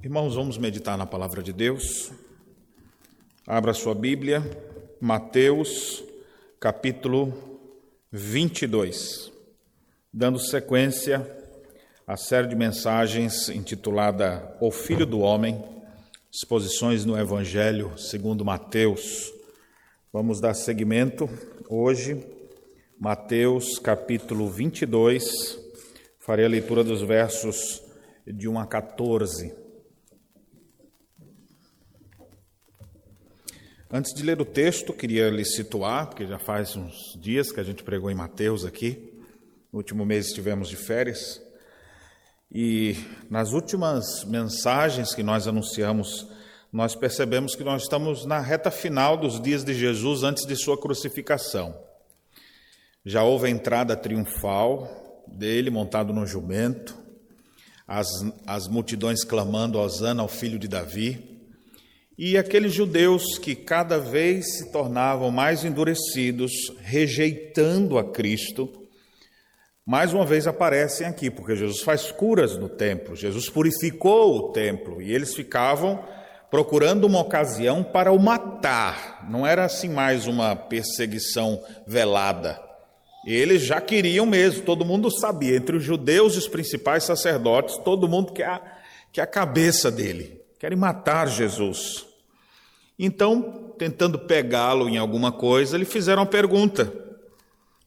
Irmãos, vamos meditar na palavra de Deus. Abra sua Bíblia, Mateus, capítulo 22, dando sequência à série de mensagens intitulada O Filho do Homem, exposições no Evangelho segundo Mateus. Vamos dar seguimento hoje, Mateus, capítulo 22, farei a leitura dos versos de 1 a 14. Antes de ler o texto, queria lhe situar, porque já faz uns dias que a gente pregou em Mateus aqui. No último mês estivemos de férias. E nas últimas mensagens que nós anunciamos, nós percebemos que nós estamos na reta final dos dias de Jesus antes de sua crucificação. Já houve a entrada triunfal dele montado no jumento, as, as multidões clamando Osana ao filho de Davi. E aqueles judeus que cada vez se tornavam mais endurecidos, rejeitando a Cristo, mais uma vez aparecem aqui, porque Jesus faz curas no templo, Jesus purificou o templo e eles ficavam procurando uma ocasião para o matar. Não era assim mais uma perseguição velada. Eles já queriam mesmo, todo mundo sabia, entre os judeus e os principais sacerdotes, todo mundo quer a, quer a cabeça dele, querem matar Jesus. Então, tentando pegá-lo em alguma coisa, lhe fizeram uma pergunta: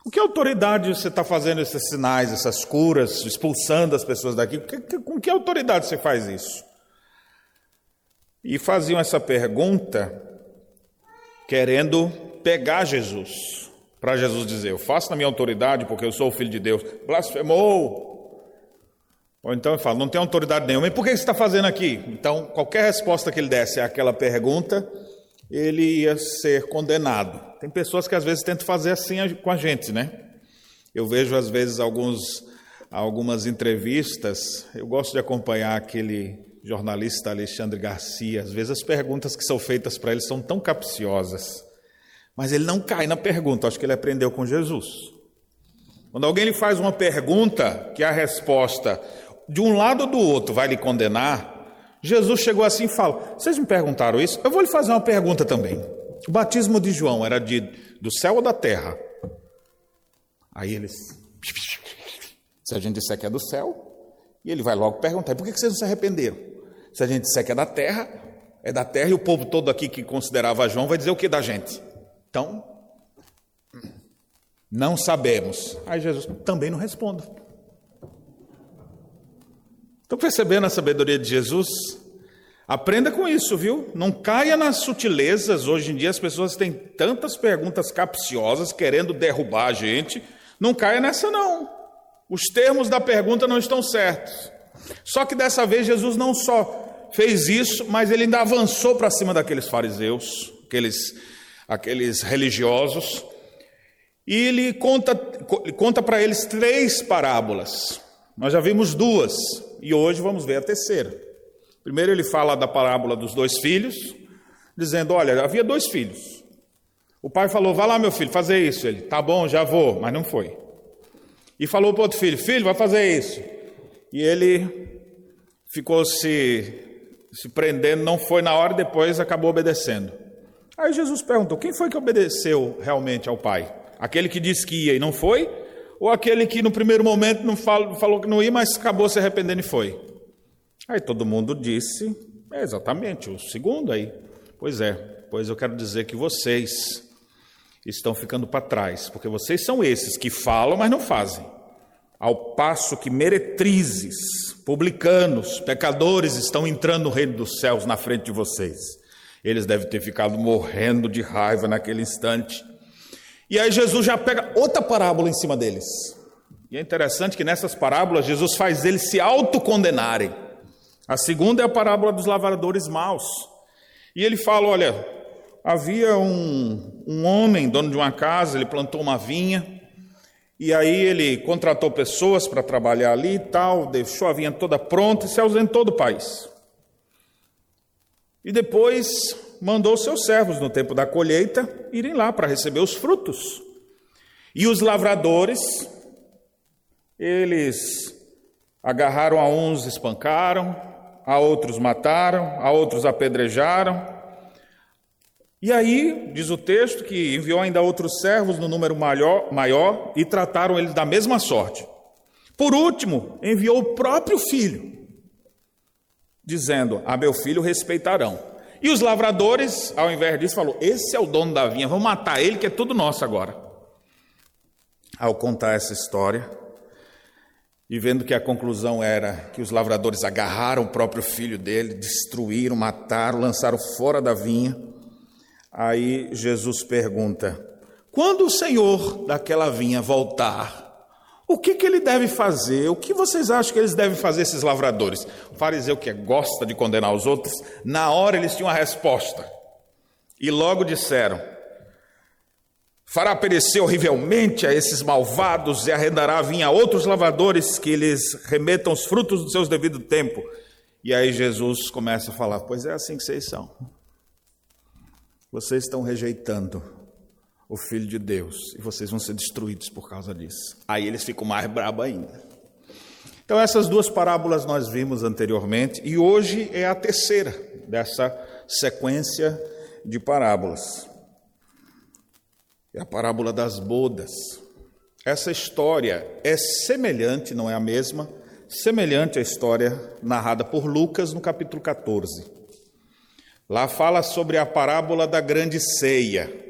Com que autoridade você está fazendo esses sinais, essas curas, expulsando as pessoas daqui? Com que autoridade você faz isso? E faziam essa pergunta querendo pegar Jesus, para Jesus dizer: Eu faço na minha autoridade porque eu sou o filho de Deus. Blasfemou! Ou então ele fala, não tem autoridade nenhuma, e por que você está fazendo aqui? Então, qualquer resposta que ele desse àquela pergunta, ele ia ser condenado. Tem pessoas que às vezes tentam fazer assim com a gente, né? Eu vejo às vezes alguns, algumas entrevistas, eu gosto de acompanhar aquele jornalista Alexandre Garcia, às vezes as perguntas que são feitas para ele são tão capciosas, mas ele não cai na pergunta, acho que ele aprendeu com Jesus. Quando alguém lhe faz uma pergunta que a resposta de um lado ou do outro vai lhe condenar, Jesus chegou assim e fala: Vocês me perguntaram isso? Eu vou lhe fazer uma pergunta também. O batismo de João era de, do céu ou da terra? Aí eles. Se a gente disser que é do céu, e ele vai logo perguntar: Por que vocês não se arrependeram? Se a gente disser que é da terra, é da terra, e o povo todo aqui que considerava João vai dizer o que da gente? Então, não sabemos. Aí Jesus também não responde. Estão percebendo a sabedoria de Jesus? Aprenda com isso, viu? Não caia nas sutilezas. Hoje em dia as pessoas têm tantas perguntas capciosas querendo derrubar a gente. Não caia nessa, não. Os termos da pergunta não estão certos. Só que dessa vez Jesus não só fez isso, mas ele ainda avançou para cima daqueles fariseus, aqueles, aqueles religiosos, e ele conta, conta para eles três parábolas. Nós já vimos duas e hoje vamos ver a terceira. Primeiro, ele fala da parábola dos dois filhos, dizendo: Olha, havia dois filhos. O pai falou: Vai lá, meu filho, fazer isso. Ele: Tá bom, já vou, mas não foi. E falou para outro filho: Filho, vai fazer isso. E ele ficou se, se prendendo, não foi na hora, depois acabou obedecendo. Aí Jesus perguntou: Quem foi que obedeceu realmente ao pai? Aquele que disse que ia e não foi? Ou aquele que no primeiro momento não falou, falou que não ia, mas acabou se arrependendo e foi? Aí todo mundo disse, é exatamente, o segundo aí. Pois é, pois eu quero dizer que vocês estão ficando para trás, porque vocês são esses que falam, mas não fazem. Ao passo que meretrizes, publicanos, pecadores estão entrando no reino dos céus na frente de vocês. Eles devem ter ficado morrendo de raiva naquele instante. E aí Jesus já pega outra parábola em cima deles. E é interessante que nessas parábolas Jesus faz eles se autocondenarem. A segunda é a parábola dos lavradores maus. E ele fala: olha, havia um, um homem, dono de uma casa, ele plantou uma vinha, e aí ele contratou pessoas para trabalhar ali e tal, deixou a vinha toda pronta e se ausentou do país. E depois mandou seus servos no tempo da colheita irem lá para receber os frutos. E os lavradores, eles agarraram a uns, espancaram, a outros mataram, a outros apedrejaram. E aí, diz o texto, que enviou ainda outros servos no número maior, maior e trataram eles da mesma sorte. Por último, enviou o próprio filho, dizendo: A meu filho respeitarão. E os lavradores, ao invés disso, falou: Esse é o dono da vinha, vamos matar ele, que é tudo nosso agora. Ao contar essa história, e vendo que a conclusão era que os lavradores agarraram o próprio filho dele, destruíram, mataram, lançaram fora da vinha, aí Jesus pergunta: Quando o senhor daquela vinha voltar, o que, que ele deve fazer? O que vocês acham que eles devem fazer, esses lavradores? O fariseu que gosta de condenar os outros, na hora eles tinham a resposta. E logo disseram: Fará perecer horrivelmente a esses malvados e arrendará vinha a outros lavradores que lhes remetam os frutos do seu devido tempo. E aí Jesus começa a falar: Pois é assim que vocês são. Vocês estão rejeitando o Filho de Deus, e vocês vão ser destruídos por causa disso. Aí eles ficam mais brabos ainda. Então, essas duas parábolas nós vimos anteriormente, e hoje é a terceira dessa sequência de parábolas. É a parábola das bodas. Essa história é semelhante, não é a mesma, semelhante à história narrada por Lucas no capítulo 14. Lá fala sobre a parábola da grande ceia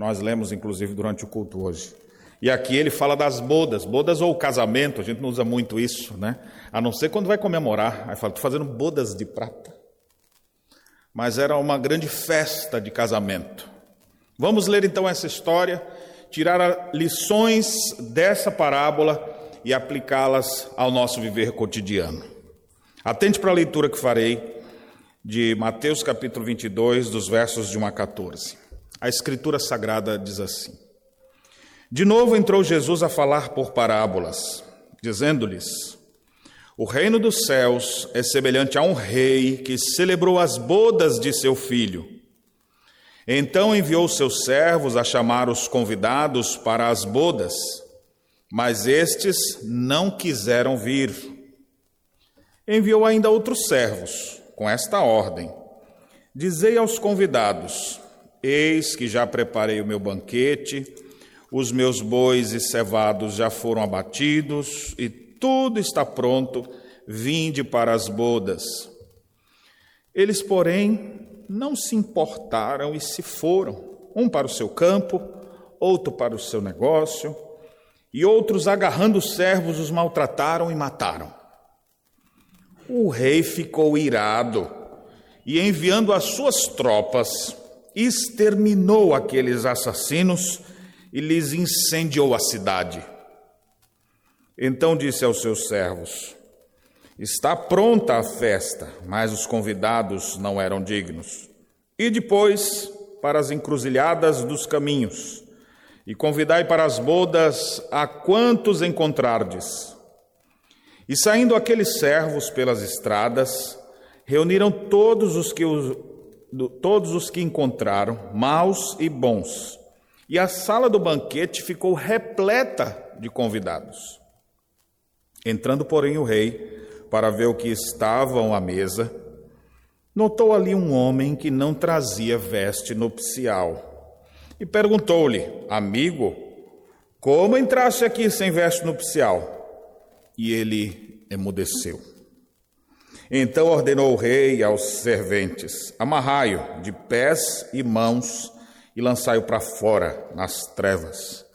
nós lemos inclusive durante o culto hoje. E aqui ele fala das bodas, bodas ou casamento, a gente não usa muito isso, né? A não ser quando vai comemorar. Aí fala, estou fazendo bodas de prata. Mas era uma grande festa de casamento. Vamos ler então essa história, tirar lições dessa parábola e aplicá-las ao nosso viver cotidiano. Atente para a leitura que farei de Mateus capítulo 22, dos versos de 1 a 14. A Escritura Sagrada diz assim: De novo entrou Jesus a falar por parábolas, dizendo-lhes: O reino dos céus é semelhante a um rei que celebrou as bodas de seu filho. Então enviou seus servos a chamar os convidados para as bodas, mas estes não quiseram vir. Enviou ainda outros servos, com esta ordem: Dizei aos convidados: Eis que já preparei o meu banquete, os meus bois e cevados já foram abatidos, e tudo está pronto, vinde para as bodas. Eles, porém, não se importaram e se foram, um para o seu campo, outro para o seu negócio, e outros, agarrando os servos, os maltrataram e mataram. O rei ficou irado e, enviando as suas tropas, exterminou aqueles assassinos e lhes incendiou a cidade. Então disse aos seus servos: Está pronta a festa, mas os convidados não eram dignos. E depois para as encruzilhadas dos caminhos, e convidai para as bodas a quantos encontrardes. E saindo aqueles servos pelas estradas, reuniram todos os que os todos os que encontraram, maus e bons. E a sala do banquete ficou repleta de convidados. Entrando, porém, o rei, para ver o que estavam à mesa, notou ali um homem que não trazia veste nupcial. E perguntou-lhe: Amigo, como entraste aqui sem veste nupcial? E ele emudeceu. Então ordenou o rei aos serventes: Amarrai-o de pés e mãos e lançai-o para fora, nas trevas.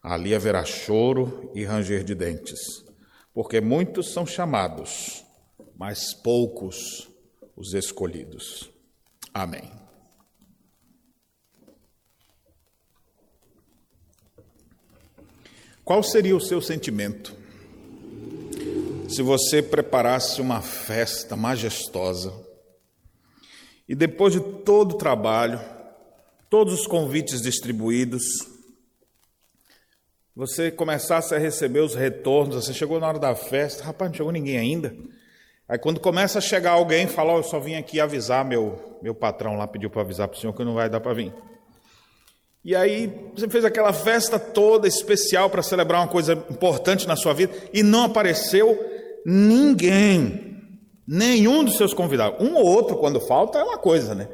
Ali haverá choro e ranger de dentes, porque muitos são chamados, mas poucos os escolhidos. Amém. Qual seria o seu sentimento se você preparasse uma festa majestosa e depois de todo o trabalho, todos os convites distribuídos, você começasse a receber os retornos, você chegou na hora da festa, rapaz, não chegou ninguém ainda. Aí quando começa a chegar alguém, fala, oh, eu só vim aqui avisar, meu, meu patrão lá pediu para avisar para o senhor que não vai dar para vir. E aí você fez aquela festa toda especial para celebrar uma coisa importante na sua vida e não apareceu ninguém. Nenhum dos seus convidados. Um ou outro, quando falta, é uma coisa, né?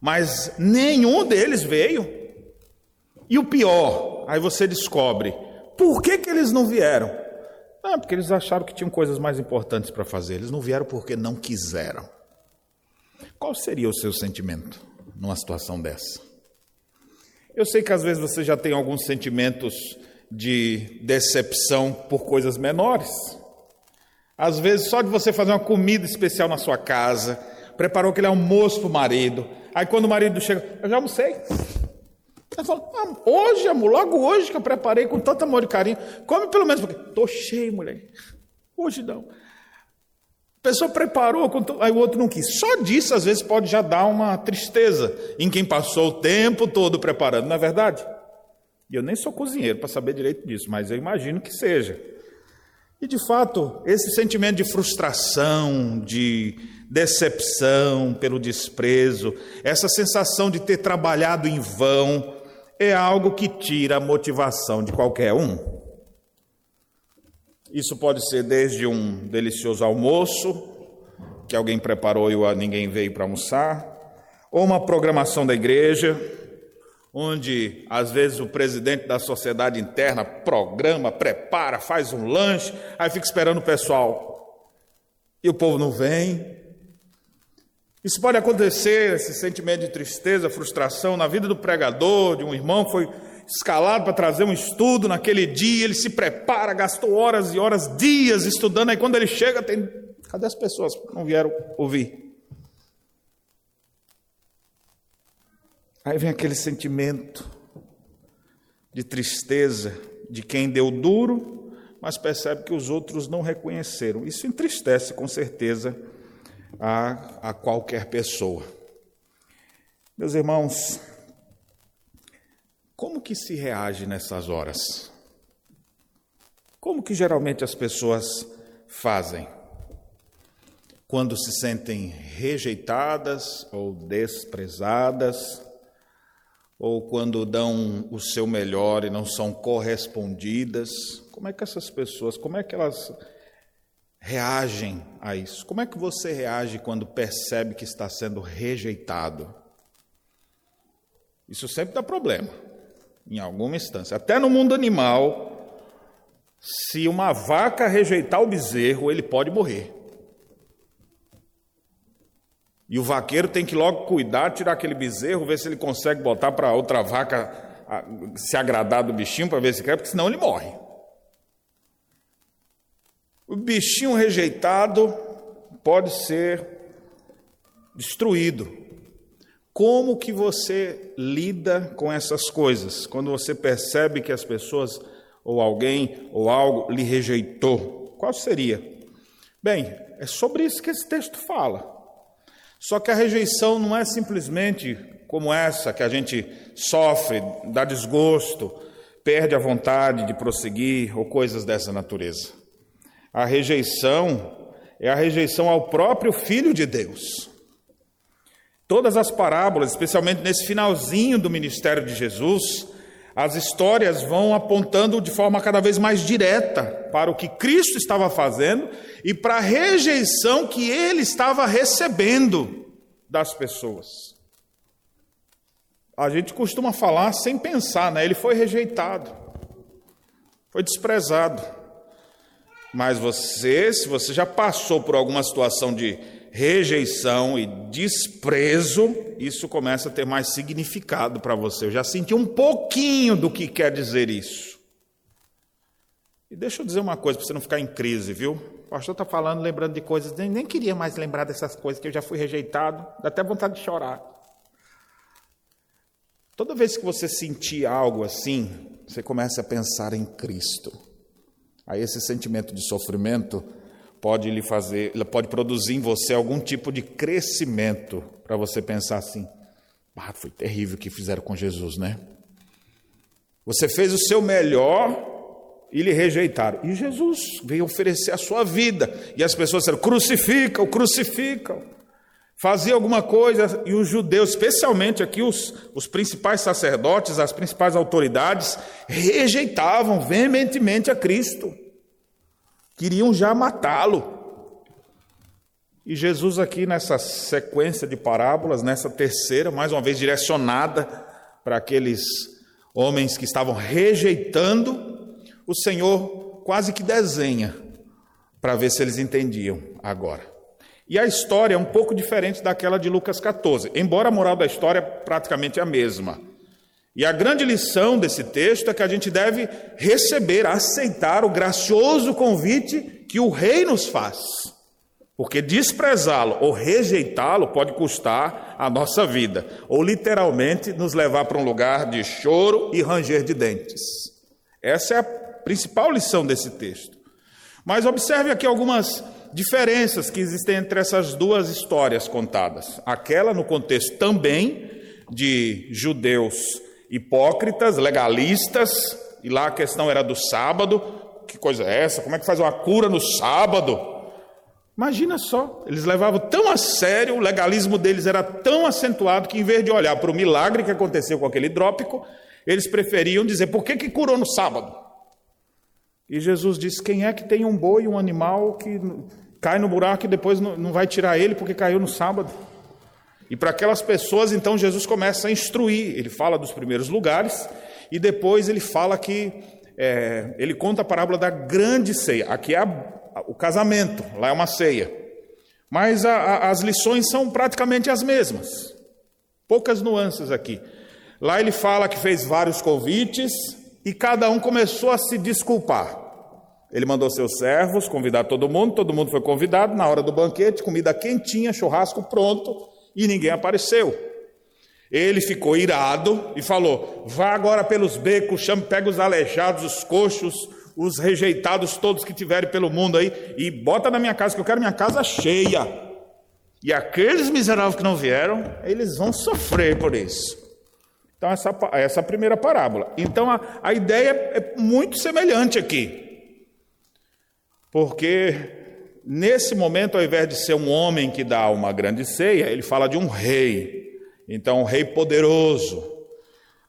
Mas nenhum deles veio. E o pior, aí você descobre, por que, que eles não vieram? Não, porque eles acharam que tinham coisas mais importantes para fazer. Eles não vieram porque não quiseram. Qual seria o seu sentimento numa situação dessa? Eu sei que às vezes você já tem alguns sentimentos de decepção por coisas menores. Às vezes, só de você fazer uma comida especial na sua casa, preparou aquele almoço para o marido, aí quando o marido chega, eu já almocei. Ela fala, ah, hoje, amor, logo hoje que eu preparei com tanto amor e carinho, come pelo menos, porque estou cheio, mulher. Hoje não. A pessoa preparou, aí o outro não quis. Só disso, às vezes, pode já dar uma tristeza em quem passou o tempo todo preparando, não é verdade? E eu nem sou cozinheiro para saber direito disso, mas eu imagino que seja. E de fato, esse sentimento de frustração, de decepção pelo desprezo, essa sensação de ter trabalhado em vão, é algo que tira a motivação de qualquer um. Isso pode ser desde um delicioso almoço, que alguém preparou e ninguém veio para almoçar, ou uma programação da igreja, onde às vezes o presidente da sociedade interna programa, prepara, faz um lanche, aí fica esperando o pessoal e o povo não vem. Isso pode acontecer, esse sentimento de tristeza, frustração na vida do pregador, de um irmão que foi escalado para trazer um estudo naquele dia, ele se prepara, gastou horas e horas, dias estudando, aí quando ele chega, tem. Cadê as pessoas não vieram ouvir? Aí vem aquele sentimento de tristeza de quem deu duro, mas percebe que os outros não reconheceram. Isso entristece com certeza a, a qualquer pessoa. Meus irmãos, como que se reage nessas horas? Como que geralmente as pessoas fazem? Quando se sentem rejeitadas ou desprezadas, ou quando dão o seu melhor e não são correspondidas? Como é que essas pessoas, como é que elas reagem a isso? Como é que você reage quando percebe que está sendo rejeitado? Isso sempre dá problema, em alguma instância. Até no mundo animal, se uma vaca rejeitar o bezerro, ele pode morrer. E o vaqueiro tem que logo cuidar, tirar aquele bezerro, ver se ele consegue botar para outra vaca se agradar do bichinho para ver se quer, porque senão ele morre. O bichinho rejeitado pode ser destruído. Como que você lida com essas coisas? Quando você percebe que as pessoas ou alguém ou algo lhe rejeitou, qual seria? Bem, é sobre isso que esse texto fala. Só que a rejeição não é simplesmente como essa que a gente sofre, dá desgosto, perde a vontade de prosseguir ou coisas dessa natureza. A rejeição é a rejeição ao próprio Filho de Deus. Todas as parábolas, especialmente nesse finalzinho do ministério de Jesus, as histórias vão apontando de forma cada vez mais direta para o que Cristo estava fazendo e para a rejeição que ele estava recebendo das pessoas. A gente costuma falar sem pensar, né? Ele foi rejeitado, foi desprezado. Mas você, se você já passou por alguma situação de rejeição e desprezo, isso começa a ter mais significado para você. Eu já senti um pouquinho do que quer dizer isso. E deixa eu dizer uma coisa para você não ficar em crise, viu? O pastor está falando, lembrando de coisas, nem, nem queria mais lembrar dessas coisas, que eu já fui rejeitado, dá até vontade de chorar. Toda vez que você sentir algo assim, você começa a pensar em Cristo. Aí esse sentimento de sofrimento pode lhe fazer, pode produzir em você algum tipo de crescimento para você pensar assim: ah, foi terrível o que fizeram com Jesus, né? Você fez o seu melhor e lhe rejeitaram. E Jesus veio oferecer a sua vida. E as pessoas disseram: crucificam, crucificam. Fazia alguma coisa, e os judeus, especialmente aqui os, os principais sacerdotes, as principais autoridades, rejeitavam veementemente a Cristo queriam já matá-lo. E Jesus, aqui nessa sequência de parábolas, nessa terceira, mais uma vez direcionada para aqueles homens que estavam rejeitando, o Senhor quase que desenha para ver se eles entendiam agora. E a história é um pouco diferente daquela de Lucas 14, embora a moral da história é praticamente a mesma. E a grande lição desse texto é que a gente deve receber, aceitar o gracioso convite que o rei nos faz. Porque desprezá-lo ou rejeitá-lo pode custar a nossa vida, ou literalmente nos levar para um lugar de choro e ranger de dentes. Essa é a principal lição desse texto. Mas observe aqui algumas diferenças que existem entre essas duas histórias contadas. Aquela no contexto também de judeus hipócritas, legalistas, e lá a questão era do sábado. Que coisa é essa? Como é que faz uma cura no sábado? Imagina só, eles levavam tão a sério, o legalismo deles era tão acentuado que, em vez de olhar para o milagre que aconteceu com aquele hidrópico, eles preferiam dizer: por que, que curou no sábado? E Jesus disse: quem é que tem um boi, um animal que cai no buraco e depois não vai tirar ele porque caiu no sábado? E para aquelas pessoas, então, Jesus começa a instruir. Ele fala dos primeiros lugares e depois ele fala que é, ele conta a parábola da grande ceia. Aqui é a, o casamento, lá é uma ceia. Mas a, as lições são praticamente as mesmas. Poucas nuances aqui. Lá ele fala que fez vários convites e cada um começou a se desculpar. Ele mandou seus servos convidar todo mundo, todo mundo foi convidado na hora do banquete, comida quentinha, churrasco pronto e ninguém apareceu. Ele ficou irado e falou: Vá agora pelos becos, chame, pega os aleijados, os coxos, os rejeitados todos que tiverem pelo mundo aí e bota na minha casa, que eu quero minha casa cheia. E aqueles miseráveis que não vieram, eles vão sofrer por isso. Então, essa, essa é primeira parábola. Então, a, a ideia é muito semelhante aqui. Porque Nesse momento, ao invés de ser um homem que dá uma grande ceia, ele fala de um rei. Então, um rei poderoso.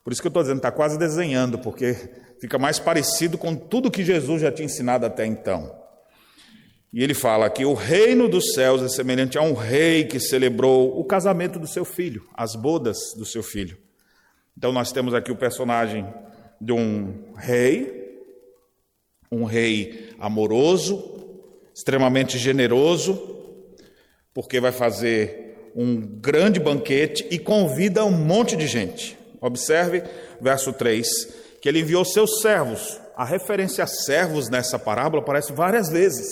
Por isso que eu estou dizendo, está quase desenhando, porque fica mais parecido com tudo que Jesus já tinha ensinado até então. E ele fala que o reino dos céus é semelhante a um rei que celebrou o casamento do seu filho, as bodas do seu filho. Então, nós temos aqui o personagem de um rei, um rei amoroso, extremamente generoso, porque vai fazer um grande banquete e convida um monte de gente. Observe verso 3, que ele enviou seus servos. A referência a servos nessa parábola aparece várias vezes.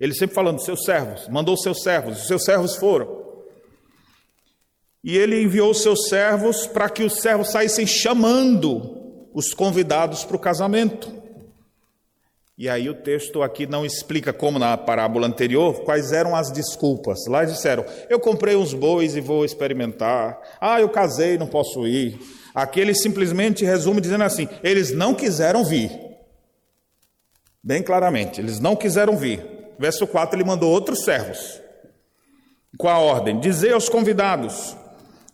Ele sempre falando seus servos, mandou seus servos, os seus servos foram. E ele enviou seus servos para que os servos saíssem chamando os convidados para o casamento. E aí o texto aqui não explica, como na parábola anterior, quais eram as desculpas. Lá disseram: eu comprei uns bois e vou experimentar. Ah, eu casei, não posso ir. Aqui ele simplesmente resume dizendo assim: eles não quiseram vir. Bem claramente, eles não quiseram vir. Verso 4, ele mandou outros servos. Com a ordem: Dizei aos convidados: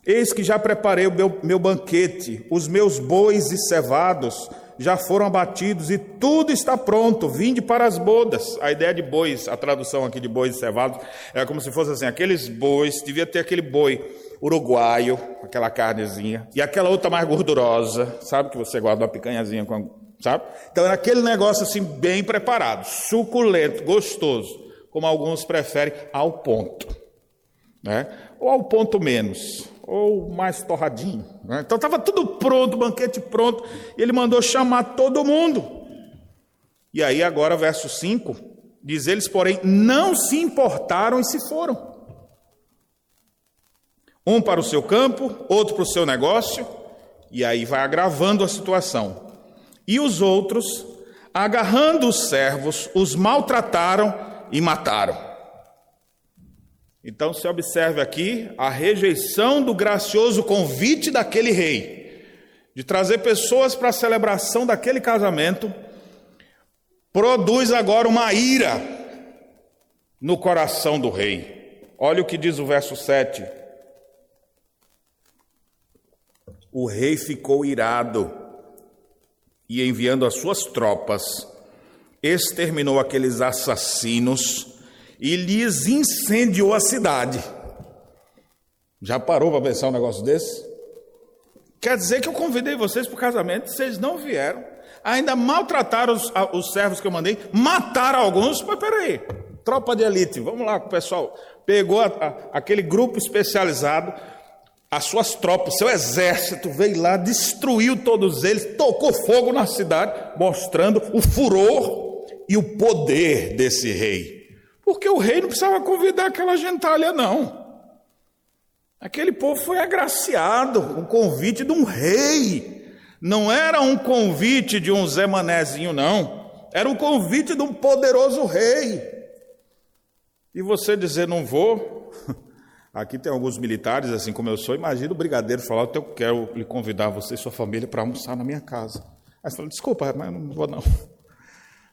Eis que já preparei o meu, meu banquete, os meus bois e cevados já foram abatidos e tudo está pronto, vinde para as bodas. A ideia de bois, a tradução aqui de bois cevados, é como se fosse assim: aqueles bois, devia ter aquele boi uruguaio, aquela carnezinha, e aquela outra mais gordurosa, sabe que você guarda uma picanhazinha com, sabe? Então era aquele negócio assim bem preparado, suculento, gostoso, como alguns preferem, ao ponto, né? Ou ao ponto menos ou mais torradinho. Né? Então estava tudo pronto, o banquete pronto, e ele mandou chamar todo mundo. E aí, agora, verso 5, diz eles, porém, não se importaram e se foram. Um para o seu campo, outro para o seu negócio, e aí vai agravando a situação. E os outros, agarrando os servos, os maltrataram e mataram. Então se observe aqui a rejeição do gracioso convite daquele rei de trazer pessoas para a celebração daquele casamento, produz agora uma ira no coração do rei. Olha o que diz o verso 7. O rei ficou irado e, enviando as suas tropas, exterminou aqueles assassinos e lhes incendiou a cidade. Já parou para pensar um negócio desse? Quer dizer que eu convidei vocês para o casamento, vocês não vieram. Ainda maltrataram os, os servos que eu mandei, mataram alguns. Mas peraí, tropa de elite, vamos lá, pessoal. Pegou a, a, aquele grupo especializado, as suas tropas, seu exército veio lá, destruiu todos eles, tocou fogo na cidade, mostrando o furor e o poder desse rei. Porque o rei não precisava convidar aquela gentalha, não. Aquele povo foi agraciado com o convite de um rei. Não era um convite de um Zé Manézinho, não. Era um convite de um poderoso rei. E você dizer, não vou, Aqui tem alguns militares, assim como eu sou. Imagina o brigadeiro falar: Eu quero lhe convidar você e sua família para almoçar na minha casa. Aí você fala: Desculpa, mas não vou não.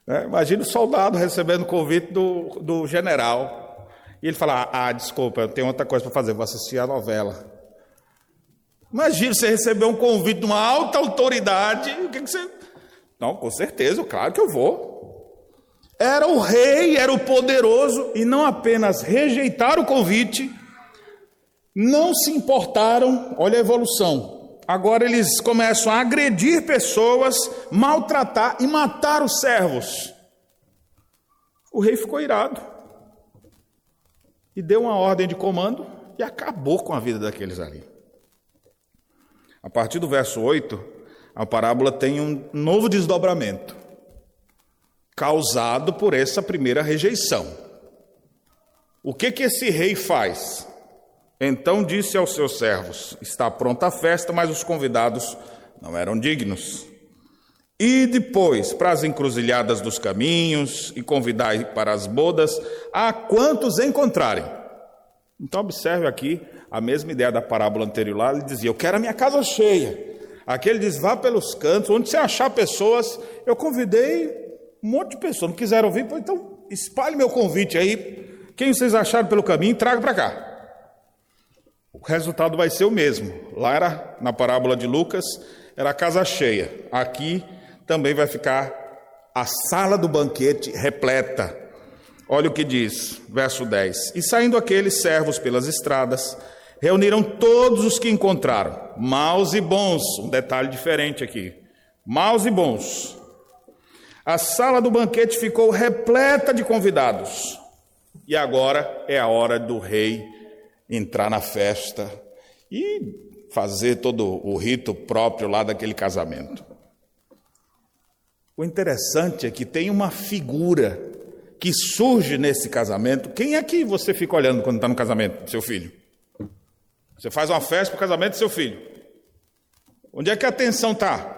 É, imagina o soldado recebendo o convite do, do general. E ele fala: Ah, desculpa, eu tenho outra coisa para fazer, vou assistir a novela. Imagina você receber um convite de uma alta autoridade. O que, que você. Não, com certeza, claro que eu vou. Era o rei, era o poderoso, e não apenas rejeitar o convite, não se importaram, olha a evolução. Agora eles começam a agredir pessoas, maltratar e matar os servos. O rei ficou irado e deu uma ordem de comando e acabou com a vida daqueles ali. A partir do verso 8, a parábola tem um novo desdobramento, causado por essa primeira rejeição. O que que esse rei faz? Então disse aos seus servos: Está pronta a festa, mas os convidados não eram dignos. E depois para as encruzilhadas dos caminhos e convidai para as bodas a quantos encontrarem. Então observe aqui a mesma ideia da parábola anterior lá, ele dizia: Eu quero a minha casa cheia. Aqui ele diz: Vá pelos cantos, onde você achar pessoas. Eu convidei um monte de pessoas, não quiseram ouvir, então espalhe meu convite aí. Quem vocês acharam pelo caminho, traga para cá o resultado vai ser o mesmo. Lá era, na parábola de Lucas, era a casa cheia. Aqui também vai ficar a sala do banquete repleta. Olha o que diz, verso 10: E saindo aqueles servos pelas estradas, reuniram todos os que encontraram, maus e bons, um detalhe diferente aqui, maus e bons. A sala do banquete ficou repleta de convidados. E agora é a hora do rei entrar na festa e fazer todo o rito próprio lá daquele casamento. O interessante é que tem uma figura que surge nesse casamento. Quem é que você fica olhando quando está no casamento do seu filho? Você faz uma festa para o casamento do seu filho. Onde é que a atenção está?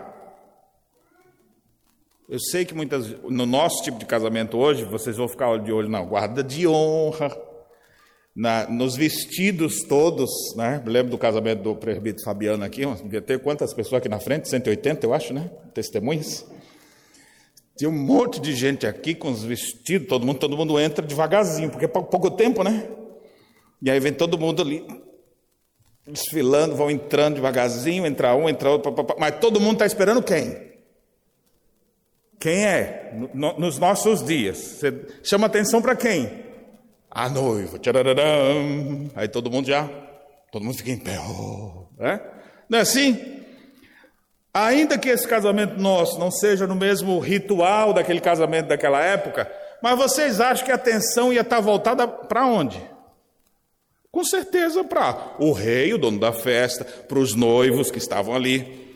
Eu sei que muitas, no nosso tipo de casamento hoje, vocês vão ficar de olho na guarda de honra, na, nos vestidos todos, né? Lembro do casamento do presbítero Fabiano aqui, devia ter quantas pessoas aqui na frente? 180, eu acho, né? Testemunhas. Tinha um monte de gente aqui com os vestidos, todo mundo, todo mundo entra devagarzinho, porque é pouco tempo, né? E aí vem todo mundo ali desfilando, vão entrando devagarzinho, entra um, entra outro, mas todo mundo está esperando quem? Quem é? nos nossos dias. Você chama atenção para quem? A noiva, tchararam, aí todo mundo já, todo mundo fica em pé, oh, né? não é assim? Ainda que esse casamento nosso não seja no mesmo ritual daquele casamento daquela época, mas vocês acham que a atenção ia estar voltada para onde? Com certeza para o rei, o dono da festa, para os noivos que estavam ali.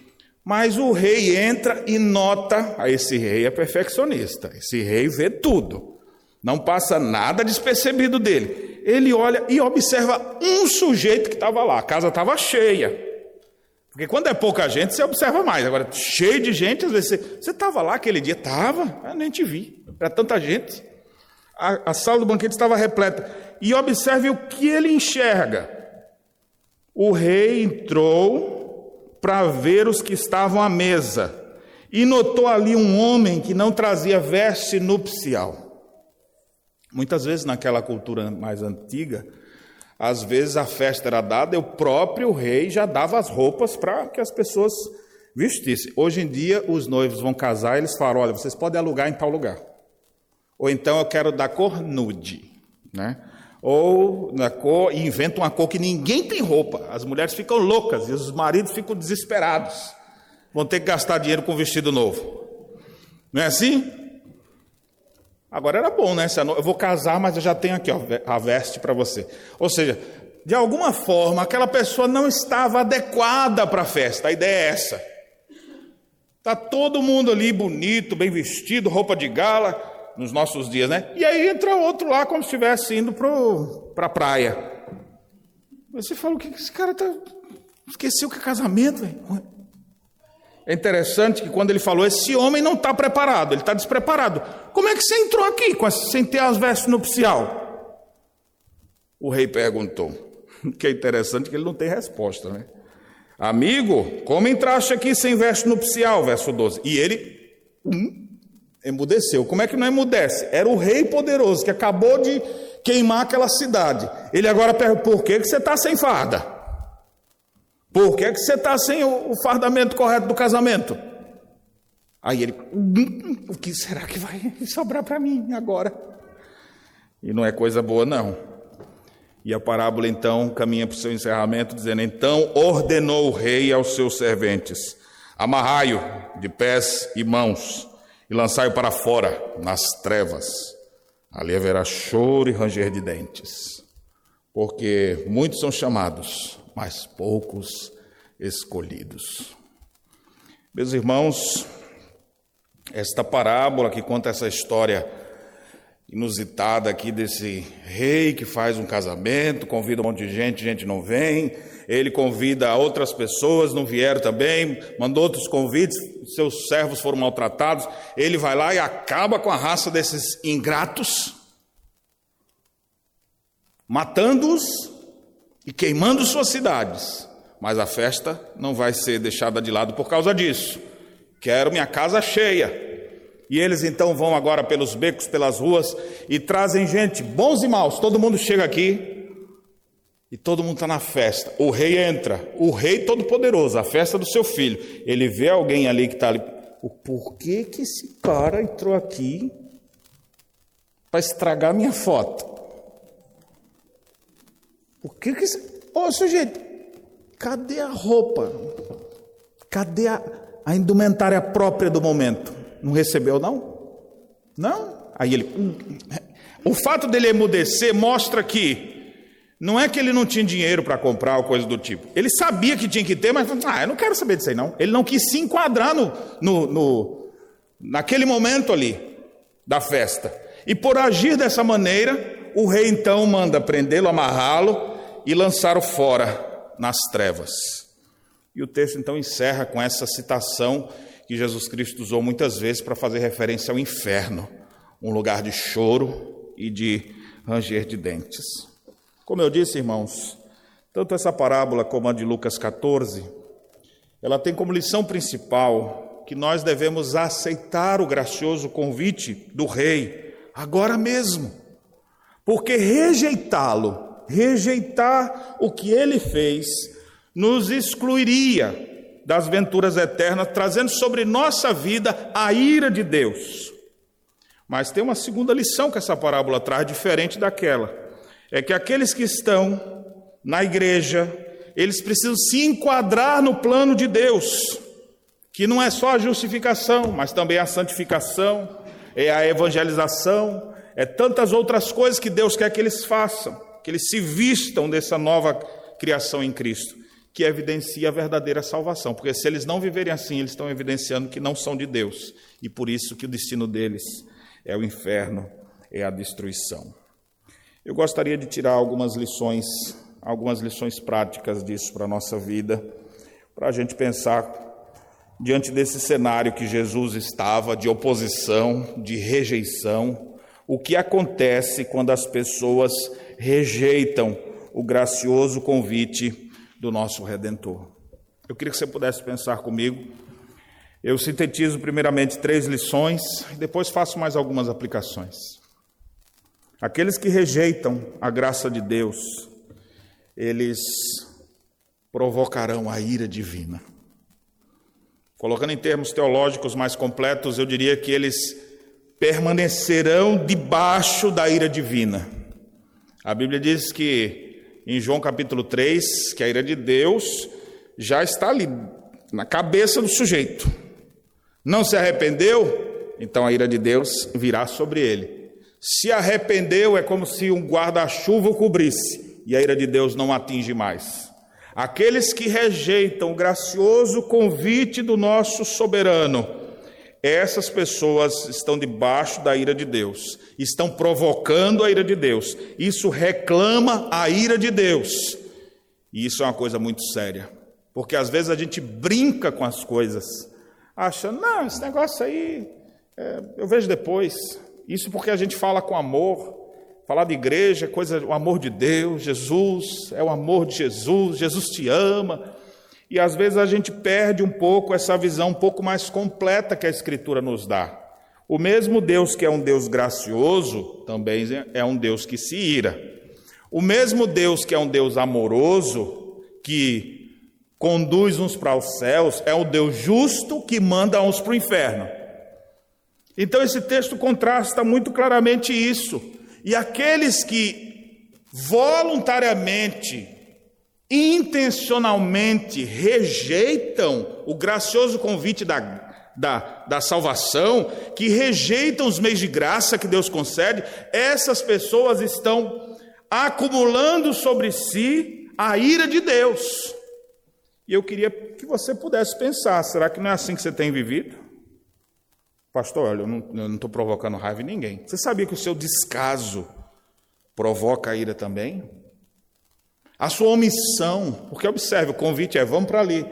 Mas o rei entra e nota, a esse rei é perfeccionista, esse rei vê tudo. Não passa nada despercebido dele. Ele olha e observa um sujeito que estava lá. A casa estava cheia. Porque quando é pouca gente, você observa mais. Agora, cheio de gente, às vezes você estava lá aquele dia? Estava, eu nem te vi. Era tanta gente. A, a sala do banquete estava repleta. E observe o que ele enxerga. O rei entrou para ver os que estavam à mesa e notou ali um homem que não trazia veste nupcial. Muitas vezes naquela cultura mais antiga, às vezes a festa era dada e o próprio rei já dava as roupas para que as pessoas vestissem. Hoje em dia, os noivos vão casar e eles falam: olha, vocês podem alugar em tal lugar. Ou então eu quero dar cor nude. né? Ou na cor, e inventa uma cor que ninguém tem roupa. As mulheres ficam loucas e os maridos ficam desesperados. Vão ter que gastar dinheiro com vestido novo. Não é assim? Agora era bom, né? Eu vou casar, mas eu já tenho aqui ó, a veste para você. Ou seja, de alguma forma, aquela pessoa não estava adequada para a festa. A ideia é essa. Está todo mundo ali bonito, bem vestido, roupa de gala, nos nossos dias, né? E aí entra outro lá como se estivesse indo para a pra praia. Você fala, o que esse cara está. Esqueceu que é casamento, velho. É interessante que quando ele falou, esse homem não está preparado, ele está despreparado. Como é que você entrou aqui sem ter as vestes nupcial? O rei perguntou. Que é interessante que ele não tem resposta, né? Amigo, como entraste aqui sem veste nupcial? Verso 12. E ele hum, emudeceu. Como é que não emudece? Era o rei poderoso que acabou de queimar aquela cidade. Ele agora pergunta: por que, que você está sem farda? Por que, que você está sem o, o, fardamento correto do casamento? Aí ele: hum, o que será que vai sobrar para mim agora? E não é coisa boa, não. E a parábola então caminha para o seu encerramento, dizendo: Então ordenou o rei aos seus serventes: Amarrai-o de pés e mãos e lançai-o para fora, nas trevas. Ali haverá choro e ranger de dentes, porque muitos são chamados, mas poucos escolhidos. Meus irmãos, esta parábola que conta essa história inusitada aqui desse rei que faz um casamento, convida um monte de gente, gente não vem, ele convida outras pessoas, não vieram também, mandou outros convites, seus servos foram maltratados, ele vai lá e acaba com a raça desses ingratos, matando-os e queimando suas cidades. Mas a festa não vai ser deixada de lado por causa disso. Quero minha casa cheia. E eles então vão agora pelos becos, pelas ruas e trazem gente, bons e maus. Todo mundo chega aqui e todo mundo está na festa. O rei entra, o rei todo-poderoso, a festa do seu filho. Ele vê alguém ali que está ali. O porquê que esse cara entrou aqui para estragar minha foto? Por que que. Ô, oh, sujeito, cadê a roupa? Cadê a, a indumentária própria do momento? Não recebeu, não? Não? Aí ele. Hum, o fato dele emudecer mostra que não é que ele não tinha dinheiro para comprar ou coisa do tipo. Ele sabia que tinha que ter, mas ah, eu não quero saber disso aí, não. Ele não quis se enquadrar no, no, no, naquele momento ali da festa. E por agir dessa maneira, o rei então manda prendê-lo, amarrá-lo e lançá-lo fora nas trevas. E o texto então encerra com essa citação que Jesus Cristo usou muitas vezes para fazer referência ao inferno, um lugar de choro e de ranger de dentes. Como eu disse, irmãos, tanto essa parábola como a de Lucas 14, ela tem como lição principal que nós devemos aceitar o gracioso convite do rei agora mesmo, porque rejeitá-lo, rejeitar o que ele fez, nos excluiria das venturas eternas, trazendo sobre nossa vida a ira de Deus. Mas tem uma segunda lição que essa parábola traz, diferente daquela: é que aqueles que estão na igreja, eles precisam se enquadrar no plano de Deus, que não é só a justificação, mas também a santificação, é a evangelização, é tantas outras coisas que Deus quer que eles façam, que eles se vistam dessa nova criação em Cristo que evidencia a verdadeira salvação, porque se eles não viverem assim, eles estão evidenciando que não são de Deus, e por isso que o destino deles é o inferno, é a destruição. Eu gostaria de tirar algumas lições, algumas lições práticas disso para a nossa vida, para a gente pensar diante desse cenário que Jesus estava de oposição, de rejeição, o que acontece quando as pessoas rejeitam o gracioso convite do nosso Redentor. Eu queria que você pudesse pensar comigo. Eu sintetizo primeiramente três lições e depois faço mais algumas aplicações. Aqueles que rejeitam a graça de Deus, eles provocarão a ira divina. Colocando em termos teológicos mais completos, eu diria que eles permanecerão debaixo da ira divina. A Bíblia diz que em João capítulo 3, que a ira de Deus já está ali na cabeça do sujeito. Não se arrependeu, então a ira de Deus virá sobre ele. Se arrependeu, é como se um guarda-chuva o cobrisse, e a ira de Deus não atinge mais. Aqueles que rejeitam o gracioso convite do nosso soberano, essas pessoas estão debaixo da ira de Deus, estão provocando a ira de Deus. Isso reclama a ira de Deus. E isso é uma coisa muito séria, porque às vezes a gente brinca com as coisas, acha, não, esse negócio aí é, eu vejo depois. Isso porque a gente fala com amor, Falar de igreja é coisa, o amor de Deus, Jesus, é o amor de Jesus, Jesus te ama. E às vezes a gente perde um pouco essa visão um pouco mais completa que a Escritura nos dá. O mesmo Deus que é um Deus gracioso, também é um Deus que se ira. O mesmo Deus que é um Deus amoroso, que conduz uns para os céus, é o Deus justo que manda uns para o inferno. Então esse texto contrasta muito claramente isso. E aqueles que voluntariamente, intencionalmente rejeitam o gracioso convite da, da, da salvação, que rejeitam os meios de graça que Deus concede, essas pessoas estão acumulando sobre si a ira de Deus. E eu queria que você pudesse pensar: será que não é assim que você tem vivido? Pastor, olha, eu não estou provocando raiva em ninguém. Você sabia que o seu descaso provoca a ira também? A sua omissão, porque observe, o convite é vamos para ali.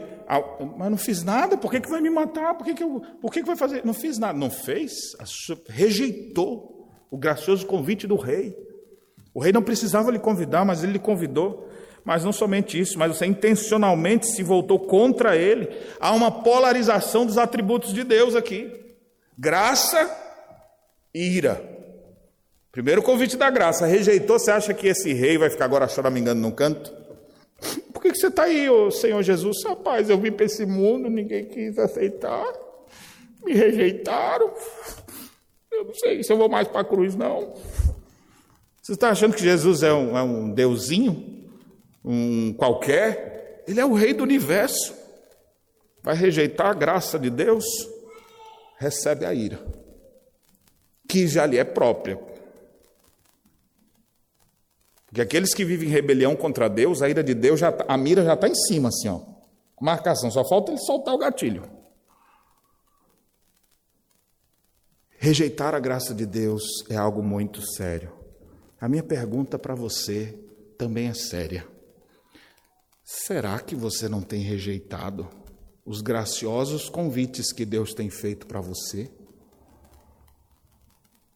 Mas não fiz nada, por que, que vai me matar? Por que, que, eu, por que, que vai fazer? Não fiz nada. Não fez, rejeitou o gracioso convite do rei. O rei não precisava lhe convidar, mas ele lhe convidou. Mas não somente isso, mas você intencionalmente se voltou contra ele. Há uma polarização dos atributos de Deus aqui. Graça e ira. Primeiro convite da graça, rejeitou, você acha que esse rei vai ficar agora choramingando num canto? Por que, você está aí, ô Senhor Jesus? Rapaz, eu vim para esse mundo, ninguém quis aceitar, me rejeitaram. Eu não sei se eu vou mais para a cruz, não. Você está achando que Jesus é um, é um deusinho? Um qualquer? Ele é o rei do universo. Vai rejeitar a graça de Deus? recebe a ira, que já lhe é própria. Porque aqueles que vivem em rebelião contra Deus, a ira de Deus, já, tá, a mira já está em cima, assim, ó. Marcação, só falta ele soltar o gatilho. Rejeitar a graça de Deus é algo muito sério. A minha pergunta para você também é séria. Será que você não tem rejeitado os graciosos convites que Deus tem feito para você.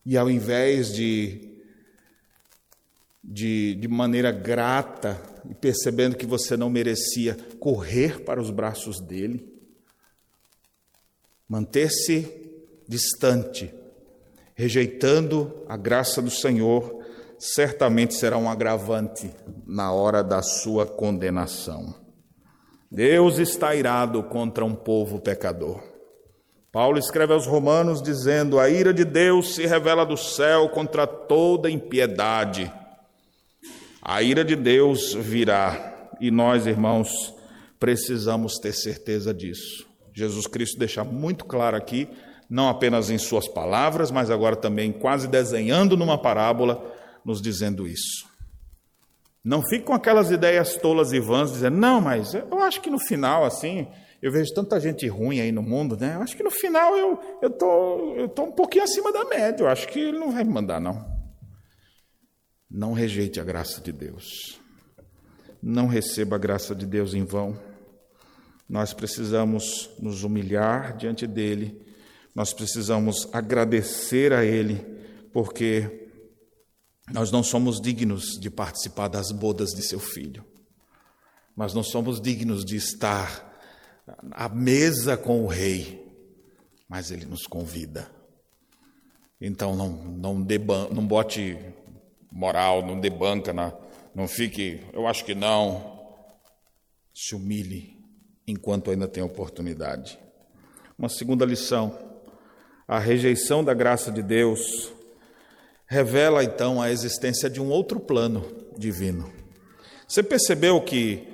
E ao invés de, de, de maneira grata e percebendo que você não merecia, correr para os braços dele, manter-se distante, rejeitando a graça do Senhor, certamente será um agravante na hora da sua condenação. Deus está irado contra um povo pecador. Paulo escreve aos Romanos dizendo: A ira de Deus se revela do céu contra toda impiedade. A ira de Deus virá e nós, irmãos, precisamos ter certeza disso. Jesus Cristo deixa muito claro aqui, não apenas em Suas palavras, mas agora também quase desenhando numa parábola, nos dizendo isso. Não fique com aquelas ideias tolas e vãs, dizendo, não, mas eu acho que no final, assim, eu vejo tanta gente ruim aí no mundo, né? Eu acho que no final eu eu tô, eu tô um pouquinho acima da média. Eu acho que ele não vai me mandar, não. Não rejeite a graça de Deus. Não receba a graça de Deus em vão. Nós precisamos nos humilhar diante dele. Nós precisamos agradecer a ele, porque nós não somos dignos de participar das bodas de seu filho, mas não somos dignos de estar à mesa com o rei, mas ele nos convida. Então não, não, deban não bote moral, não debanca, na, não fique, eu acho que não. Se humilhe enquanto ainda tem oportunidade. Uma segunda lição: a rejeição da graça de Deus revela então a existência de um outro plano divino. Você percebeu que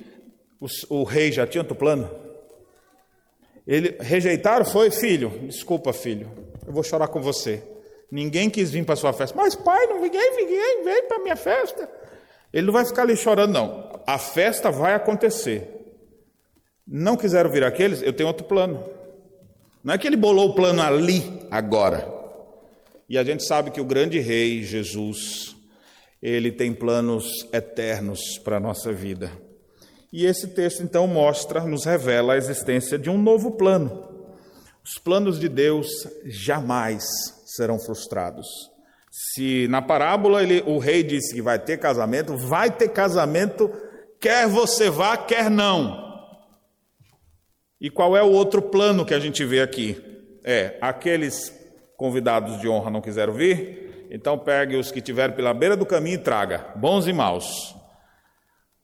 o, o rei já tinha outro plano? Ele rejeitaram, foi filho. Desculpa, filho, eu vou chorar com você. Ninguém quis vir para sua festa. Mas pai, não ninguém, ninguém veio para minha festa. Ele não vai ficar ali chorando, não. A festa vai acontecer. Não quiseram vir aqueles, eu tenho outro plano. Não é que ele bolou o plano ali, agora. E a gente sabe que o grande rei, Jesus, ele tem planos eternos para a nossa vida. E esse texto então mostra, nos revela a existência de um novo plano. Os planos de Deus jamais serão frustrados. Se na parábola ele, o rei disse que vai ter casamento, vai ter casamento, quer você vá, quer não. E qual é o outro plano que a gente vê aqui? É, aqueles convidados de honra não quiseram vir, então pegue os que tiveram pela beira do caminho e traga, bons e maus.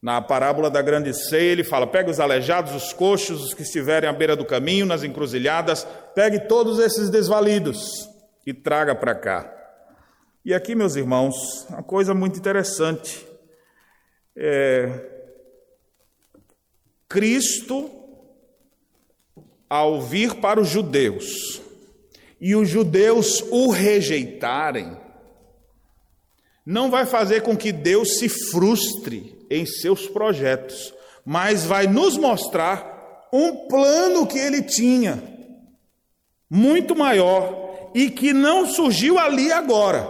Na parábola da grande ceia, ele fala: pegue os aleijados, os coxos, os que estiverem à beira do caminho, nas encruzilhadas, pegue todos esses desvalidos e traga para cá. E aqui, meus irmãos, uma coisa muito interessante. É, Cristo, ao vir para os judeus, e os judeus o rejeitarem, não vai fazer com que Deus se frustre em seus projetos, mas vai nos mostrar um plano que ele tinha, muito maior, e que não surgiu ali agora,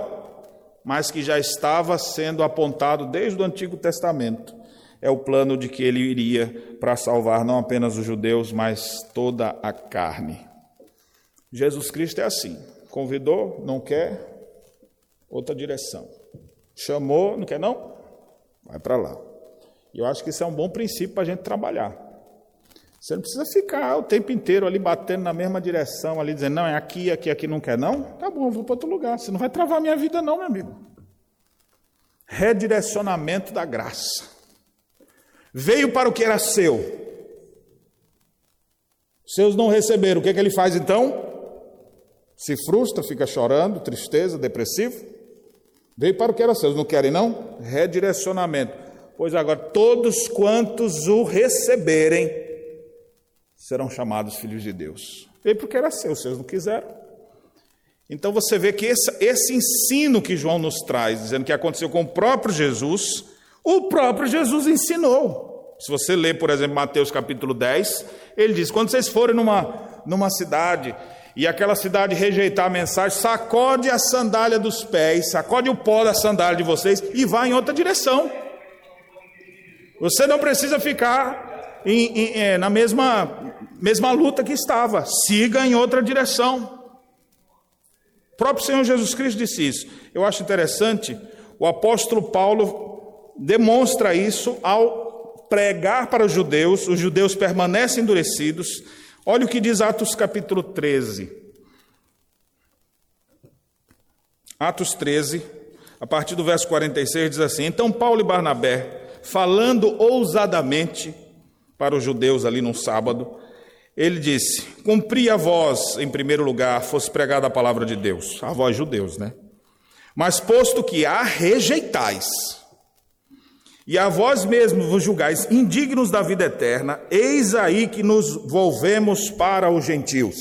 mas que já estava sendo apontado desde o Antigo Testamento. É o plano de que ele iria para salvar não apenas os judeus, mas toda a carne. Jesus Cristo é assim: convidou, não quer, outra direção. Chamou, não quer não? Vai para lá. E eu acho que isso é um bom princípio para a gente trabalhar. Você não precisa ficar o tempo inteiro ali batendo na mesma direção, ali dizendo, não, é aqui, aqui, aqui, não quer não? Tá bom, eu vou para outro lugar. Você não vai travar minha vida, não, meu amigo. Redirecionamento da graça. Veio para o que era seu. Seus não receberam. O que, é que ele faz então? Se frustra, fica chorando, tristeza, depressivo. Veio para o que era seu, não querem não? Redirecionamento. Pois agora, todos quantos o receberem serão chamados filhos de Deus. Veio porque era seu, seus não quiseram. Então você vê que esse, esse ensino que João nos traz, dizendo que aconteceu com o próprio Jesus, o próprio Jesus ensinou. Se você ler, por exemplo, Mateus capítulo 10, ele diz: quando vocês forem numa, numa cidade e aquela cidade rejeitar a mensagem, sacode a sandália dos pés, sacode o pó da sandália de vocês e vá em outra direção. Você não precisa ficar em, em, é, na mesma, mesma luta que estava, siga em outra direção. O próprio Senhor Jesus Cristo disse isso. Eu acho interessante, o apóstolo Paulo demonstra isso ao pregar para os judeus, os judeus permanecem endurecidos, Olha o que diz Atos capítulo 13. Atos 13, a partir do verso 46, diz assim: Então Paulo e Barnabé, falando ousadamente para os judeus ali num sábado, ele disse: Cumpri a vós, em primeiro lugar, fosse pregada a palavra de Deus, a vós judeus, né? Mas posto que a rejeitais, e a vós mesmos vos julgais indignos da vida eterna, eis aí que nos volvemos para os gentios.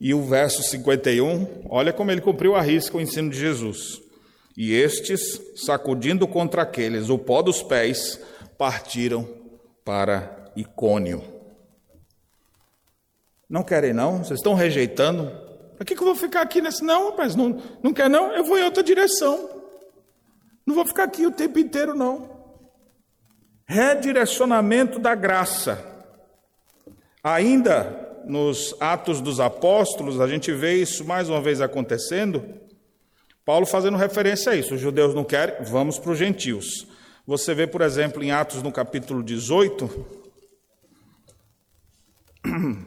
E o verso 51, olha como ele cumpriu a risca o ensino de Jesus. E estes, sacudindo contra aqueles o pó dos pés, partiram para Icônio. Não querem não? Vocês estão rejeitando? Para que, que eu vou ficar aqui nesse? Não, rapaz, não, não quer não? Eu vou em outra direção. Não vou ficar aqui o tempo inteiro, não. Redirecionamento da graça. Ainda nos Atos dos Apóstolos, a gente vê isso mais uma vez acontecendo. Paulo fazendo referência a isso. Os judeus não querem, vamos para os gentios. Você vê, por exemplo, em Atos no capítulo 18,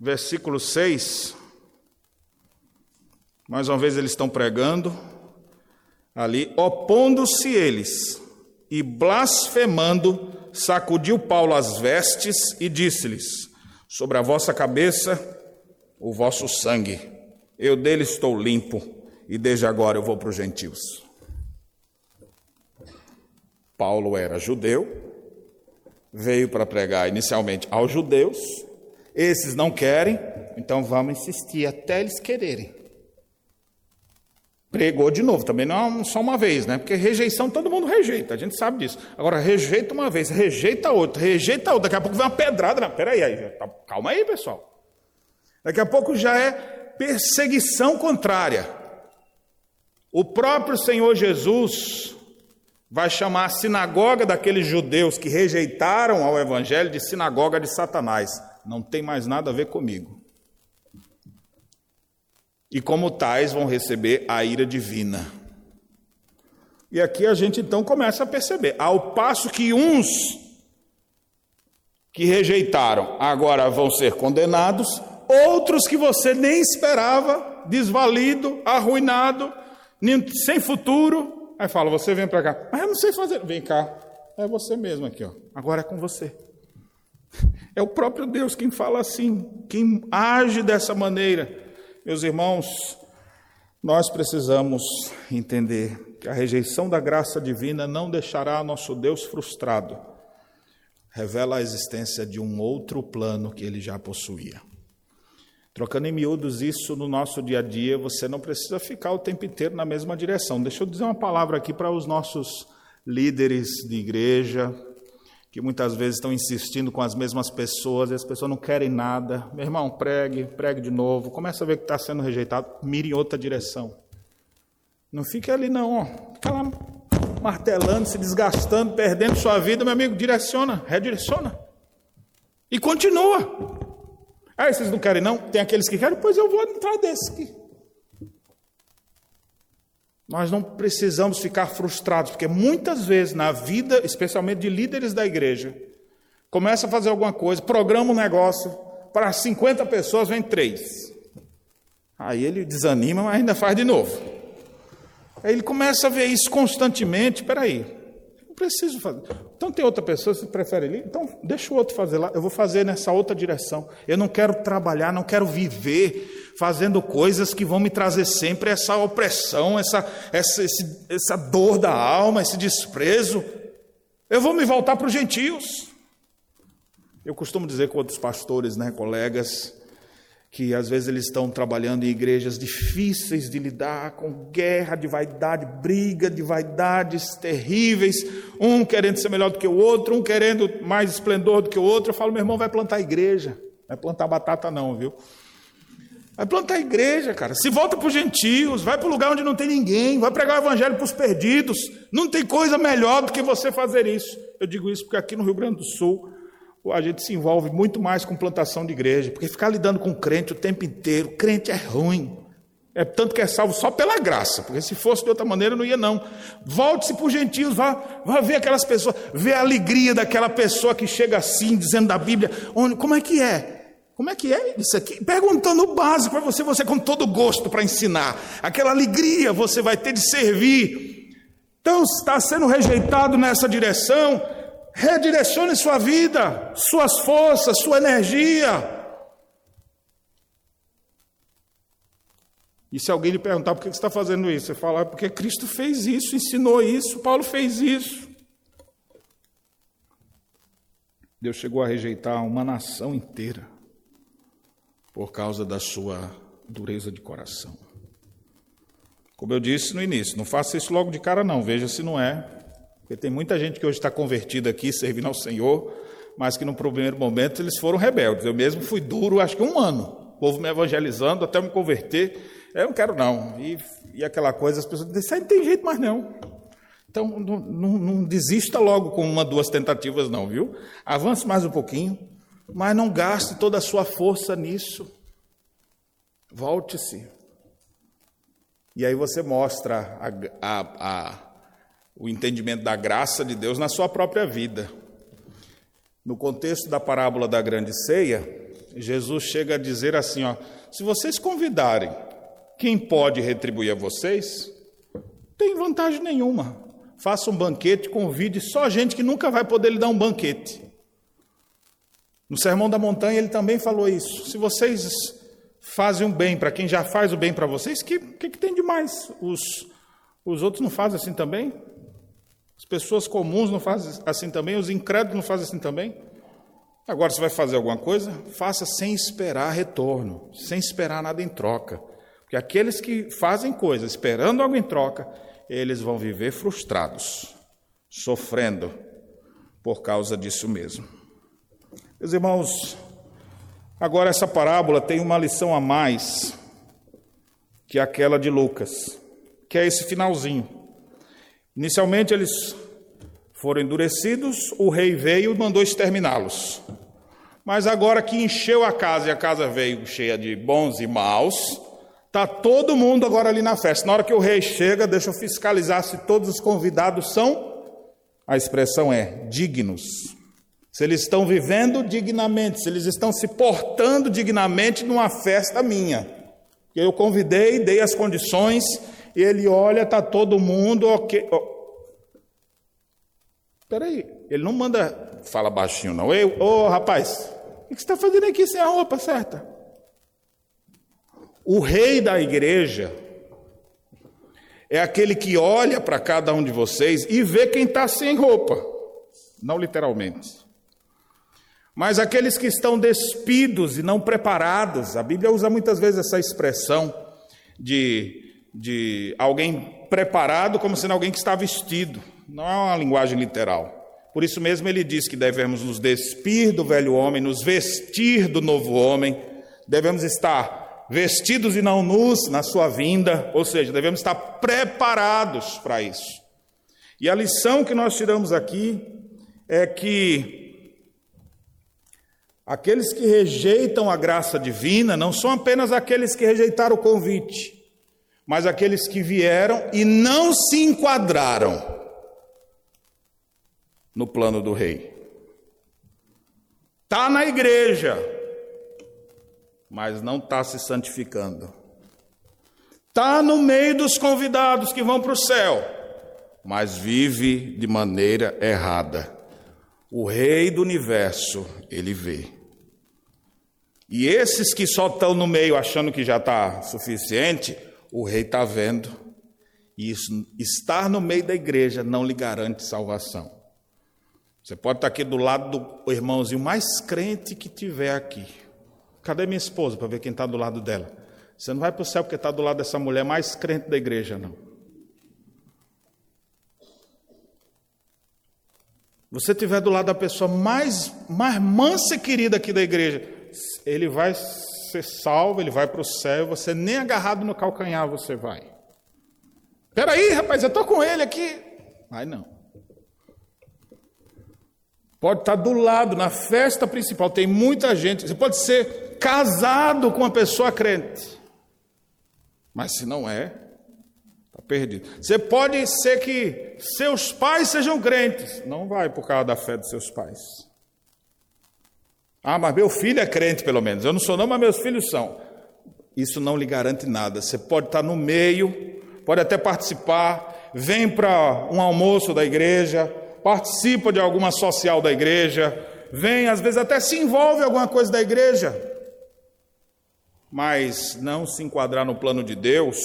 versículo 6. Mais uma vez eles estão pregando ali, opondo-se eles e blasfemando, sacudiu Paulo as vestes e disse-lhes: Sobre a vossa cabeça o vosso sangue, eu dele estou limpo. E desde agora eu vou para os gentios. Paulo era judeu, veio para pregar inicialmente aos judeus, esses não querem, então vamos insistir até eles quererem. Pregou de novo, também não só uma vez, né? Porque rejeição todo mundo rejeita, a gente sabe disso. Agora, rejeita uma vez, rejeita outra, rejeita outra, daqui a pouco vem uma pedrada. Não, peraí, aí, tá, calma aí, pessoal. Daqui a pouco já é perseguição contrária. O próprio Senhor Jesus vai chamar a sinagoga daqueles judeus que rejeitaram ao Evangelho de sinagoga de Satanás. Não tem mais nada a ver comigo. E como tais vão receber a ira divina. E aqui a gente então começa a perceber, ao passo que uns que rejeitaram agora vão ser condenados, outros que você nem esperava, desvalido, arruinado, sem futuro, Aí fala, você vem para cá. Mas eu não sei fazer. Vem cá. É você mesmo aqui, ó. Agora é com você. É o próprio Deus quem fala assim, quem age dessa maneira. Meus irmãos, nós precisamos entender que a rejeição da graça divina não deixará nosso Deus frustrado. Revela a existência de um outro plano que ele já possuía. Trocando em miúdos isso no nosso dia a dia, você não precisa ficar o tempo inteiro na mesma direção. Deixa eu dizer uma palavra aqui para os nossos líderes de igreja, que muitas vezes estão insistindo com as mesmas pessoas e as pessoas não querem nada. Meu irmão, pregue, pregue de novo. Começa a ver que está sendo rejeitado, mire em outra direção. Não fique ali, não. Fica lá martelando, se desgastando, perdendo sua vida, meu amigo. Direciona, redireciona. E continua. Ah, vocês não querem não? Tem aqueles que querem? Pois eu vou entrar desse aqui. Nós não precisamos ficar frustrados, porque muitas vezes na vida, especialmente de líderes da igreja, começa a fazer alguma coisa, programa um negócio, para 50 pessoas vem três. Aí ele desanima, mas ainda faz de novo. Aí ele começa a ver isso constantemente. Espera aí, preciso fazer. Então tem outra pessoa, você prefere ali? Então deixa o outro fazer lá, eu vou fazer nessa outra direção. Eu não quero trabalhar, não quero viver fazendo coisas que vão me trazer sempre essa opressão, essa, essa, esse, essa dor da alma, esse desprezo. Eu vou me voltar para os gentios. Eu costumo dizer com outros pastores, né, colegas, que às vezes eles estão trabalhando em igrejas difíceis de lidar, com guerra de vaidade, briga de vaidades terríveis, um querendo ser melhor do que o outro, um querendo mais esplendor do que o outro. Eu falo, meu irmão, vai plantar igreja, vai plantar batata não, viu? Vai plantar igreja, cara. Se volta para os gentios, vai para o lugar onde não tem ninguém, vai pregar o evangelho para os perdidos. Não tem coisa melhor do que você fazer isso. Eu digo isso porque aqui no Rio Grande do Sul, a gente se envolve muito mais com plantação de igreja, porque ficar lidando com crente o tempo inteiro, crente é ruim. É tanto que é salvo só pela graça, porque se fosse de outra maneira não ia não. Volte-se para os gentios, vá, vá ver aquelas pessoas, ver a alegria daquela pessoa que chega assim, dizendo da Bíblia, onde, como é que é? Como é que é isso aqui? Perguntando o básico para você, você com todo gosto para ensinar. Aquela alegria você vai ter de servir. Então, está sendo rejeitado nessa direção, Redirecione sua vida, suas forças, sua energia. E se alguém lhe perguntar por que você está fazendo isso, você fala, ah, porque Cristo fez isso, ensinou isso, Paulo fez isso. Deus chegou a rejeitar uma nação inteira por causa da sua dureza de coração. Como eu disse no início, não faça isso logo de cara, não, veja se não é porque tem muita gente que hoje está convertida aqui, servindo ao Senhor, mas que no primeiro momento eles foram rebeldes. Eu mesmo fui duro, acho que um ano, o povo me evangelizando até me converter. Eu não quero não. E, e aquela coisa, as pessoas dizem, não tem jeito mais não. Então, não, não, não desista logo com uma, duas tentativas não, viu? Avance mais um pouquinho, mas não gaste toda a sua força nisso. Volte-se. E aí você mostra a, a, a o entendimento da graça de Deus na sua própria vida. No contexto da parábola da grande ceia, Jesus chega a dizer assim: ó, se vocês convidarem quem pode retribuir a vocês, tem vantagem nenhuma. Faça um banquete, convide só gente que nunca vai poder lhe dar um banquete. No Sermão da Montanha ele também falou isso. Se vocês fazem um bem para quem já faz o bem para vocês, que, que, que tem de mais? Os, os outros não fazem assim também? As pessoas comuns não fazem assim também? Os incrédulos não fazem assim também? Agora, você vai fazer alguma coisa? Faça sem esperar retorno, sem esperar nada em troca. Porque aqueles que fazem coisas esperando algo em troca, eles vão viver frustrados, sofrendo por causa disso mesmo. Meus irmãos, agora essa parábola tem uma lição a mais que aquela de Lucas, que é esse finalzinho. Inicialmente eles foram endurecidos, o rei veio e mandou exterminá-los. Mas agora que encheu a casa e a casa veio cheia de bons e maus, está todo mundo agora ali na festa. Na hora que o rei chega, deixa eu fiscalizar se todos os convidados são, a expressão é dignos. Se eles estão vivendo dignamente, se eles estão se portando dignamente numa festa minha. Eu convidei, dei as condições, ele olha, está todo mundo ok. Espera aí, ele não manda, fala baixinho não. Ô oh, rapaz, o que você está fazendo aqui sem a roupa certa? O rei da igreja é aquele que olha para cada um de vocês e vê quem está sem roupa, não literalmente. Mas aqueles que estão despidos e não preparados, a Bíblia usa muitas vezes essa expressão de, de alguém preparado como sendo alguém que está vestido, não é uma linguagem literal. Por isso mesmo ele diz que devemos nos despir do velho homem, nos vestir do novo homem, devemos estar vestidos e não nus na sua vinda, ou seja, devemos estar preparados para isso. E a lição que nós tiramos aqui é que Aqueles que rejeitam a graça divina não são apenas aqueles que rejeitaram o convite, mas aqueles que vieram e não se enquadraram no plano do rei. Está na igreja, mas não está se santificando. Está no meio dos convidados que vão para o céu, mas vive de maneira errada. O Rei do universo, ele vê. E esses que só estão no meio achando que já está suficiente, o rei está vendo. E isso, estar no meio da igreja não lhe garante salvação. Você pode estar tá aqui do lado do irmãozinho mais crente que tiver aqui. Cadê minha esposa para ver quem está do lado dela? Você não vai para o céu porque está do lado dessa mulher mais crente da igreja, não. Você estiver do lado da pessoa mais, mais mansa e querida aqui da igreja, ele vai ser salvo, ele vai para o céu, você nem agarrado no calcanhar você vai. Espera aí, rapaz, eu estou com ele aqui. Vai não. Pode estar do lado, na festa principal, tem muita gente. Você pode ser casado com uma pessoa crente. Mas se não é, está perdido. Você pode ser que seus pais sejam crentes. Não vai por causa da fé dos seus pais. Ah, mas meu filho é crente, pelo menos. Eu não sou, não, mas meus filhos são. Isso não lhe garante nada. Você pode estar no meio, pode até participar, vem para um almoço da igreja, participa de alguma social da igreja, vem, às vezes até se envolve em alguma coisa da igreja. Mas não se enquadrar no plano de Deus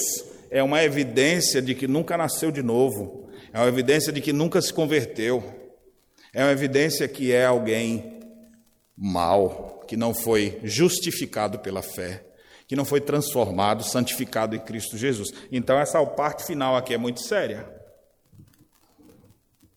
é uma evidência de que nunca nasceu de novo, é uma evidência de que nunca se converteu, é uma evidência que é alguém mal, que não foi justificado pela fé, que não foi transformado, santificado em Cristo Jesus. Então, essa parte final aqui é muito séria.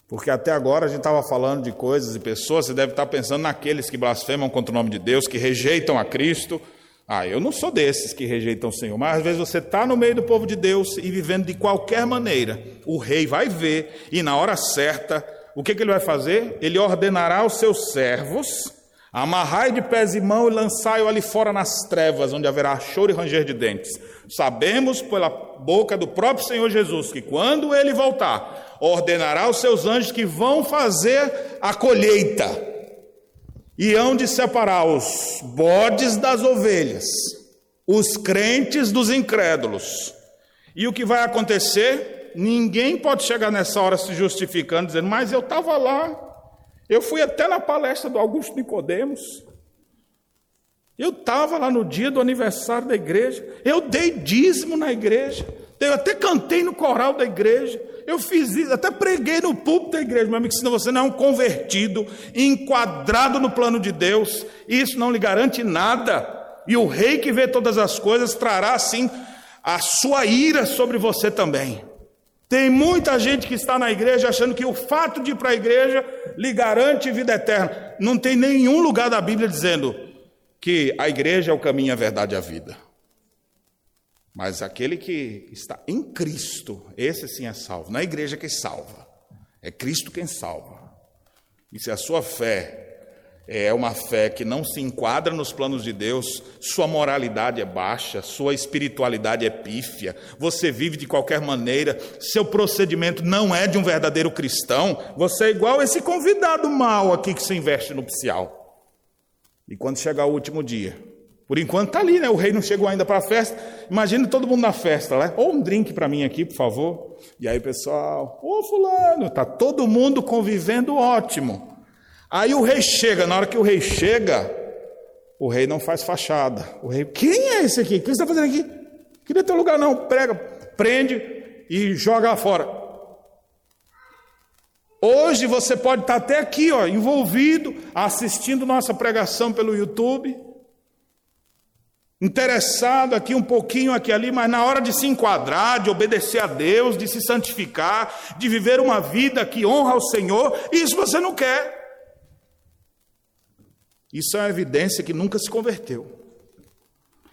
Porque até agora a gente estava falando de coisas e pessoas, você deve estar pensando naqueles que blasfemam contra o nome de Deus, que rejeitam a Cristo. Ah, eu não sou desses que rejeitam o Senhor, mas às vezes você está no meio do povo de Deus e vivendo de qualquer maneira. O rei vai ver e na hora certa, o que, que ele vai fazer? Ele ordenará aos seus servos Amarrai de pés e mãos e lançai-o ali fora nas trevas, onde haverá choro e ranger de dentes. Sabemos pela boca do próprio Senhor Jesus que quando ele voltar, ordenará os seus anjos que vão fazer a colheita e hão de separar os bodes das ovelhas, os crentes dos incrédulos. E o que vai acontecer? Ninguém pode chegar nessa hora se justificando, dizendo, mas eu estava lá, eu fui até na palestra do Augusto Nicodemos. Eu estava lá no dia do aniversário da igreja, eu dei dízimo na igreja, eu até cantei no coral da igreja, eu fiz isso, até preguei no púlpito da igreja, meu amigo, se você não é um convertido, enquadrado no plano de Deus, isso não lhe garante nada. E o rei que vê todas as coisas trará assim a sua ira sobre você também. Tem muita gente que está na igreja achando que o fato de ir para a igreja lhe garante vida eterna. Não tem nenhum lugar da Bíblia dizendo que a igreja é o caminho, a verdade e a vida. Mas aquele que está em Cristo, esse sim é salvo. Não é a igreja que salva, é Cristo quem salva. E se a sua fé é uma fé que não se enquadra nos planos de Deus, sua moralidade é baixa, sua espiritualidade é pífia, você vive de qualquer maneira, seu procedimento não é de um verdadeiro cristão, você é igual esse convidado mal aqui que se investe no nupcial. E quando chegar o último dia, por enquanto está ali, né? O rei não chegou ainda para a festa. Imagine todo mundo na festa, né? Ou um drink para mim aqui, por favor. E aí, pessoal, ô fulano, tá todo mundo convivendo ótimo. Aí o rei chega, na hora que o rei chega, o rei não faz fachada. O rei, quem é esse aqui? O que você está fazendo aqui? Queria ter lugar, não. Prega, prende e joga fora. Hoje você pode estar até aqui, ó, envolvido, assistindo nossa pregação pelo YouTube interessado aqui um pouquinho aqui ali, mas na hora de se enquadrar, de obedecer a Deus, de se santificar, de viver uma vida que honra ao Senhor, isso você não quer. Isso é uma evidência que nunca se converteu.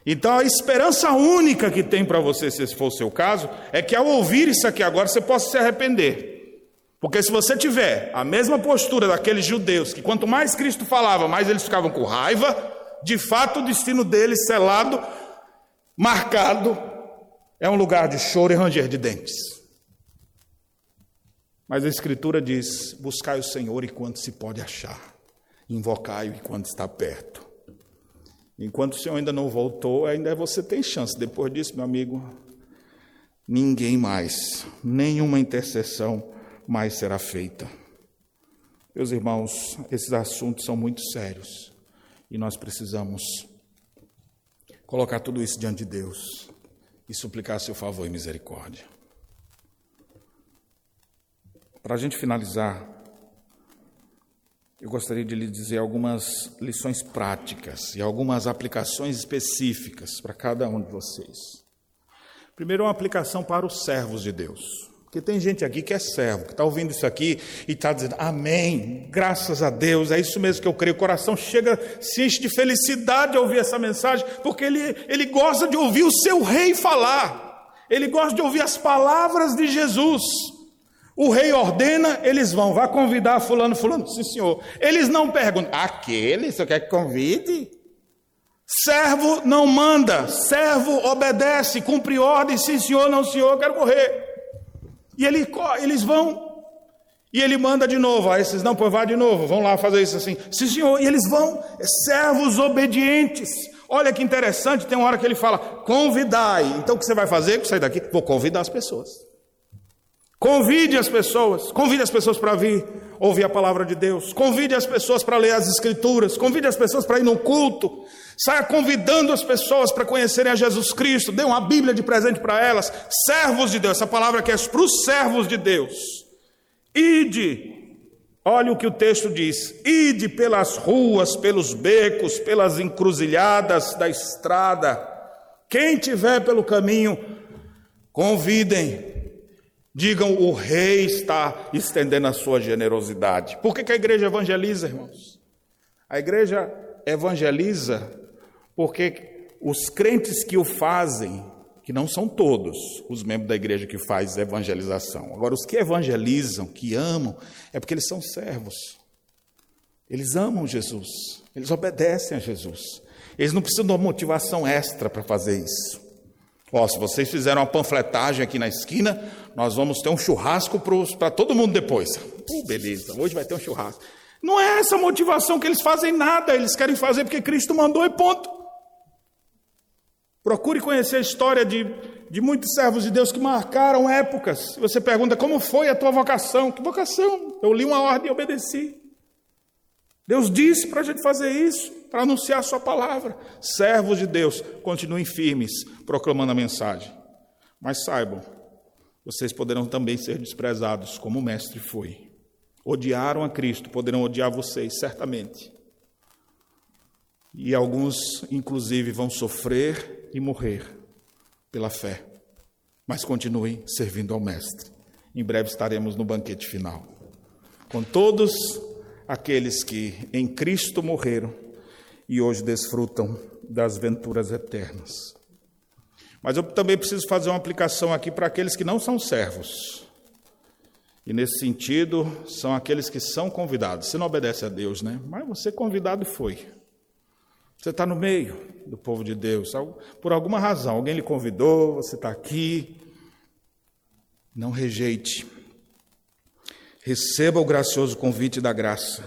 Então a esperança única que tem para você, se esse for o seu caso, é que ao ouvir isso aqui agora você possa se arrepender. Porque se você tiver a mesma postura daqueles judeus, que quanto mais Cristo falava, mais eles ficavam com raiva, de fato, o destino dele selado, marcado, é um lugar de choro e ranger de dentes. Mas a Escritura diz: buscai o Senhor enquanto se pode achar, invocai-o enquanto está perto. Enquanto o Senhor ainda não voltou, ainda você tem chance. Depois disso, meu amigo, ninguém mais, nenhuma intercessão mais será feita. Meus irmãos, esses assuntos são muito sérios. E nós precisamos colocar tudo isso diante de Deus e suplicar seu favor e misericórdia. Para a gente finalizar, eu gostaria de lhe dizer algumas lições práticas e algumas aplicações específicas para cada um de vocês. Primeiro, uma aplicação para os servos de Deus. Porque tem gente aqui que é servo, que está ouvindo isso aqui e está dizendo, amém, graças a Deus, é isso mesmo que eu creio. O coração chega, se enche de felicidade ao ouvir essa mensagem, porque ele, ele gosta de ouvir o seu rei falar, ele gosta de ouvir as palavras de Jesus. O rei ordena, eles vão, vá convidar fulano, fulano, sim senhor. Eles não perguntam, aquele, você quer que convide? Servo não manda, servo obedece, cumpre ordem, sim senhor, não senhor, quero correr. E ele, eles vão. E ele manda de novo. Aí esses não, pois vá de novo, vão lá fazer isso assim. Sim, senhor. E eles vão, é servos obedientes. Olha que interessante, tem uma hora que ele fala: convidai. Então o que você vai fazer? Sair daqui? Vou convidar as pessoas. Convide as pessoas, convide as pessoas para vir ouvir a palavra de Deus, convide as pessoas para ler as Escrituras, convide as pessoas para ir no culto, saia convidando as pessoas para conhecerem a Jesus Cristo, dê uma Bíblia de presente para elas, servos de Deus, essa palavra que é para os servos de Deus. Ide, olha o que o texto diz: ide pelas ruas, pelos becos, pelas encruzilhadas da estrada, quem tiver pelo caminho, convidem Digam, o rei está estendendo a sua generosidade. Por que, que a igreja evangeliza, irmãos? A igreja evangeliza porque os crentes que o fazem, que não são todos os membros da igreja que faz evangelização. Agora, os que evangelizam, que amam, é porque eles são servos. Eles amam Jesus, eles obedecem a Jesus. Eles não precisam de uma motivação extra para fazer isso. Ó, se vocês fizeram uma panfletagem aqui na esquina, nós vamos ter um churrasco para todo mundo depois. Beleza, hoje vai ter um churrasco. Não é essa motivação que eles fazem nada, eles querem fazer porque Cristo mandou e ponto. Procure conhecer a história de, de muitos servos de Deus que marcaram épocas. Você pergunta como foi a tua vocação? Que vocação? Eu li uma ordem e obedeci. Deus disse para a gente fazer isso. Para anunciar a sua palavra. Servos de Deus, continuem firmes, proclamando a mensagem. Mas saibam, vocês poderão também ser desprezados, como o Mestre foi. Odiaram a Cristo, poderão odiar vocês, certamente. E alguns, inclusive, vão sofrer e morrer pela fé. Mas continuem servindo ao Mestre. Em breve estaremos no banquete final. Com todos aqueles que em Cristo morreram e hoje desfrutam das venturas eternas. Mas eu também preciso fazer uma aplicação aqui para aqueles que não são servos. E nesse sentido, são aqueles que são convidados. Você não obedece a Deus, né? Mas você convidado foi. Você está no meio do povo de Deus. Por alguma razão, alguém lhe convidou, você está aqui. Não rejeite. Receba o gracioso convite da graça.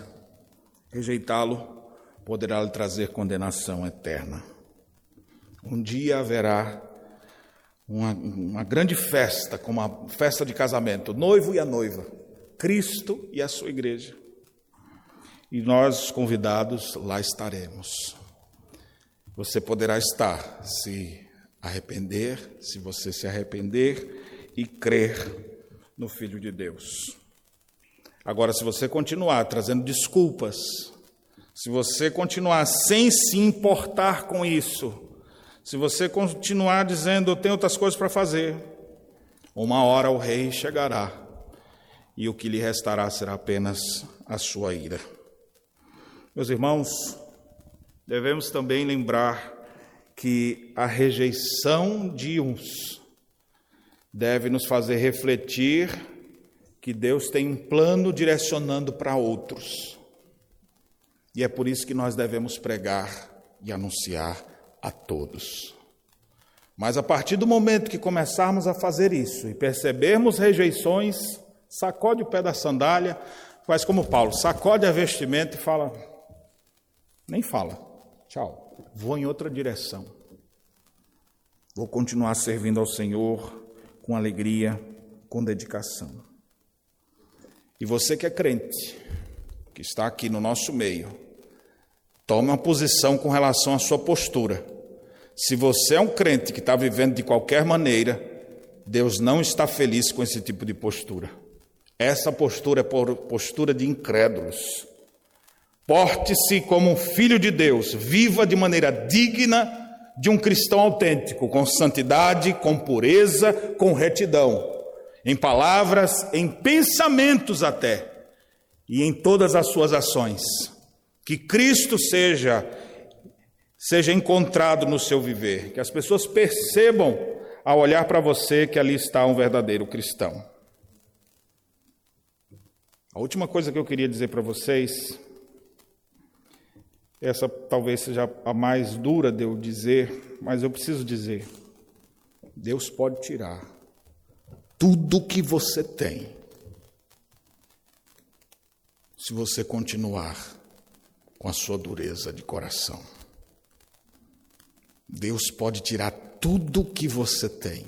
Rejeitá-lo poderá lhe trazer condenação eterna. Um dia haverá uma, uma grande festa, como uma festa de casamento, noivo e a noiva, Cristo e a sua igreja. E nós, convidados, lá estaremos. Você poderá estar se arrepender, se você se arrepender e crer no Filho de Deus. Agora, se você continuar trazendo desculpas, se você continuar sem se importar com isso, se você continuar dizendo, eu tenho outras coisas para fazer, uma hora o rei chegará e o que lhe restará será apenas a sua ira. Meus irmãos, devemos também lembrar que a rejeição de uns deve nos fazer refletir que Deus tem um plano direcionando para outros. E é por isso que nós devemos pregar e anunciar a todos. Mas a partir do momento que começarmos a fazer isso e percebermos rejeições, sacode o pé da sandália, faz como Paulo, sacode a vestimenta e fala: nem fala, tchau, vou em outra direção. Vou continuar servindo ao Senhor com alegria, com dedicação. E você que é crente, que está aqui no nosso meio, tome uma posição com relação à sua postura. Se você é um crente que está vivendo de qualquer maneira, Deus não está feliz com esse tipo de postura. Essa postura é postura de incrédulos. Porte-se como um filho de Deus, viva de maneira digna de um cristão autêntico, com santidade, com pureza, com retidão em palavras, em pensamentos até, e em todas as suas ações. Que Cristo seja seja encontrado no seu viver, que as pessoas percebam ao olhar para você que ali está um verdadeiro cristão. A última coisa que eu queria dizer para vocês, essa talvez seja a mais dura de eu dizer, mas eu preciso dizer: Deus pode tirar tudo que você tem, se você continuar com a sua dureza de coração. Deus pode tirar tudo que você tem.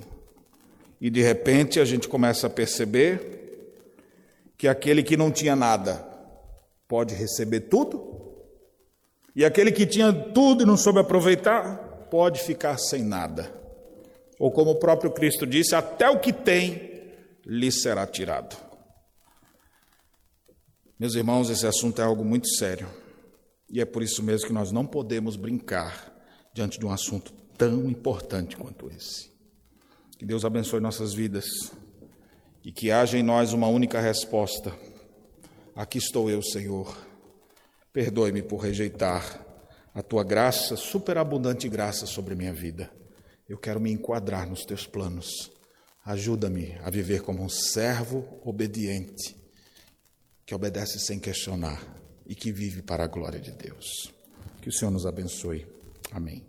E de repente a gente começa a perceber que aquele que não tinha nada pode receber tudo, e aquele que tinha tudo e não soube aproveitar pode ficar sem nada. Ou como o próprio Cristo disse, até o que tem lhe será tirado. Meus irmãos, esse assunto é algo muito sério. E é por isso mesmo que nós não podemos brincar diante de um assunto tão importante quanto esse. Que Deus abençoe nossas vidas e que haja em nós uma única resposta. Aqui estou eu, Senhor. Perdoe-me por rejeitar a tua graça, superabundante graça sobre minha vida. Eu quero me enquadrar nos teus planos. Ajuda-me a viver como um servo obediente, que obedece sem questionar e que vive para a glória de Deus. Que o Senhor nos abençoe. Amém.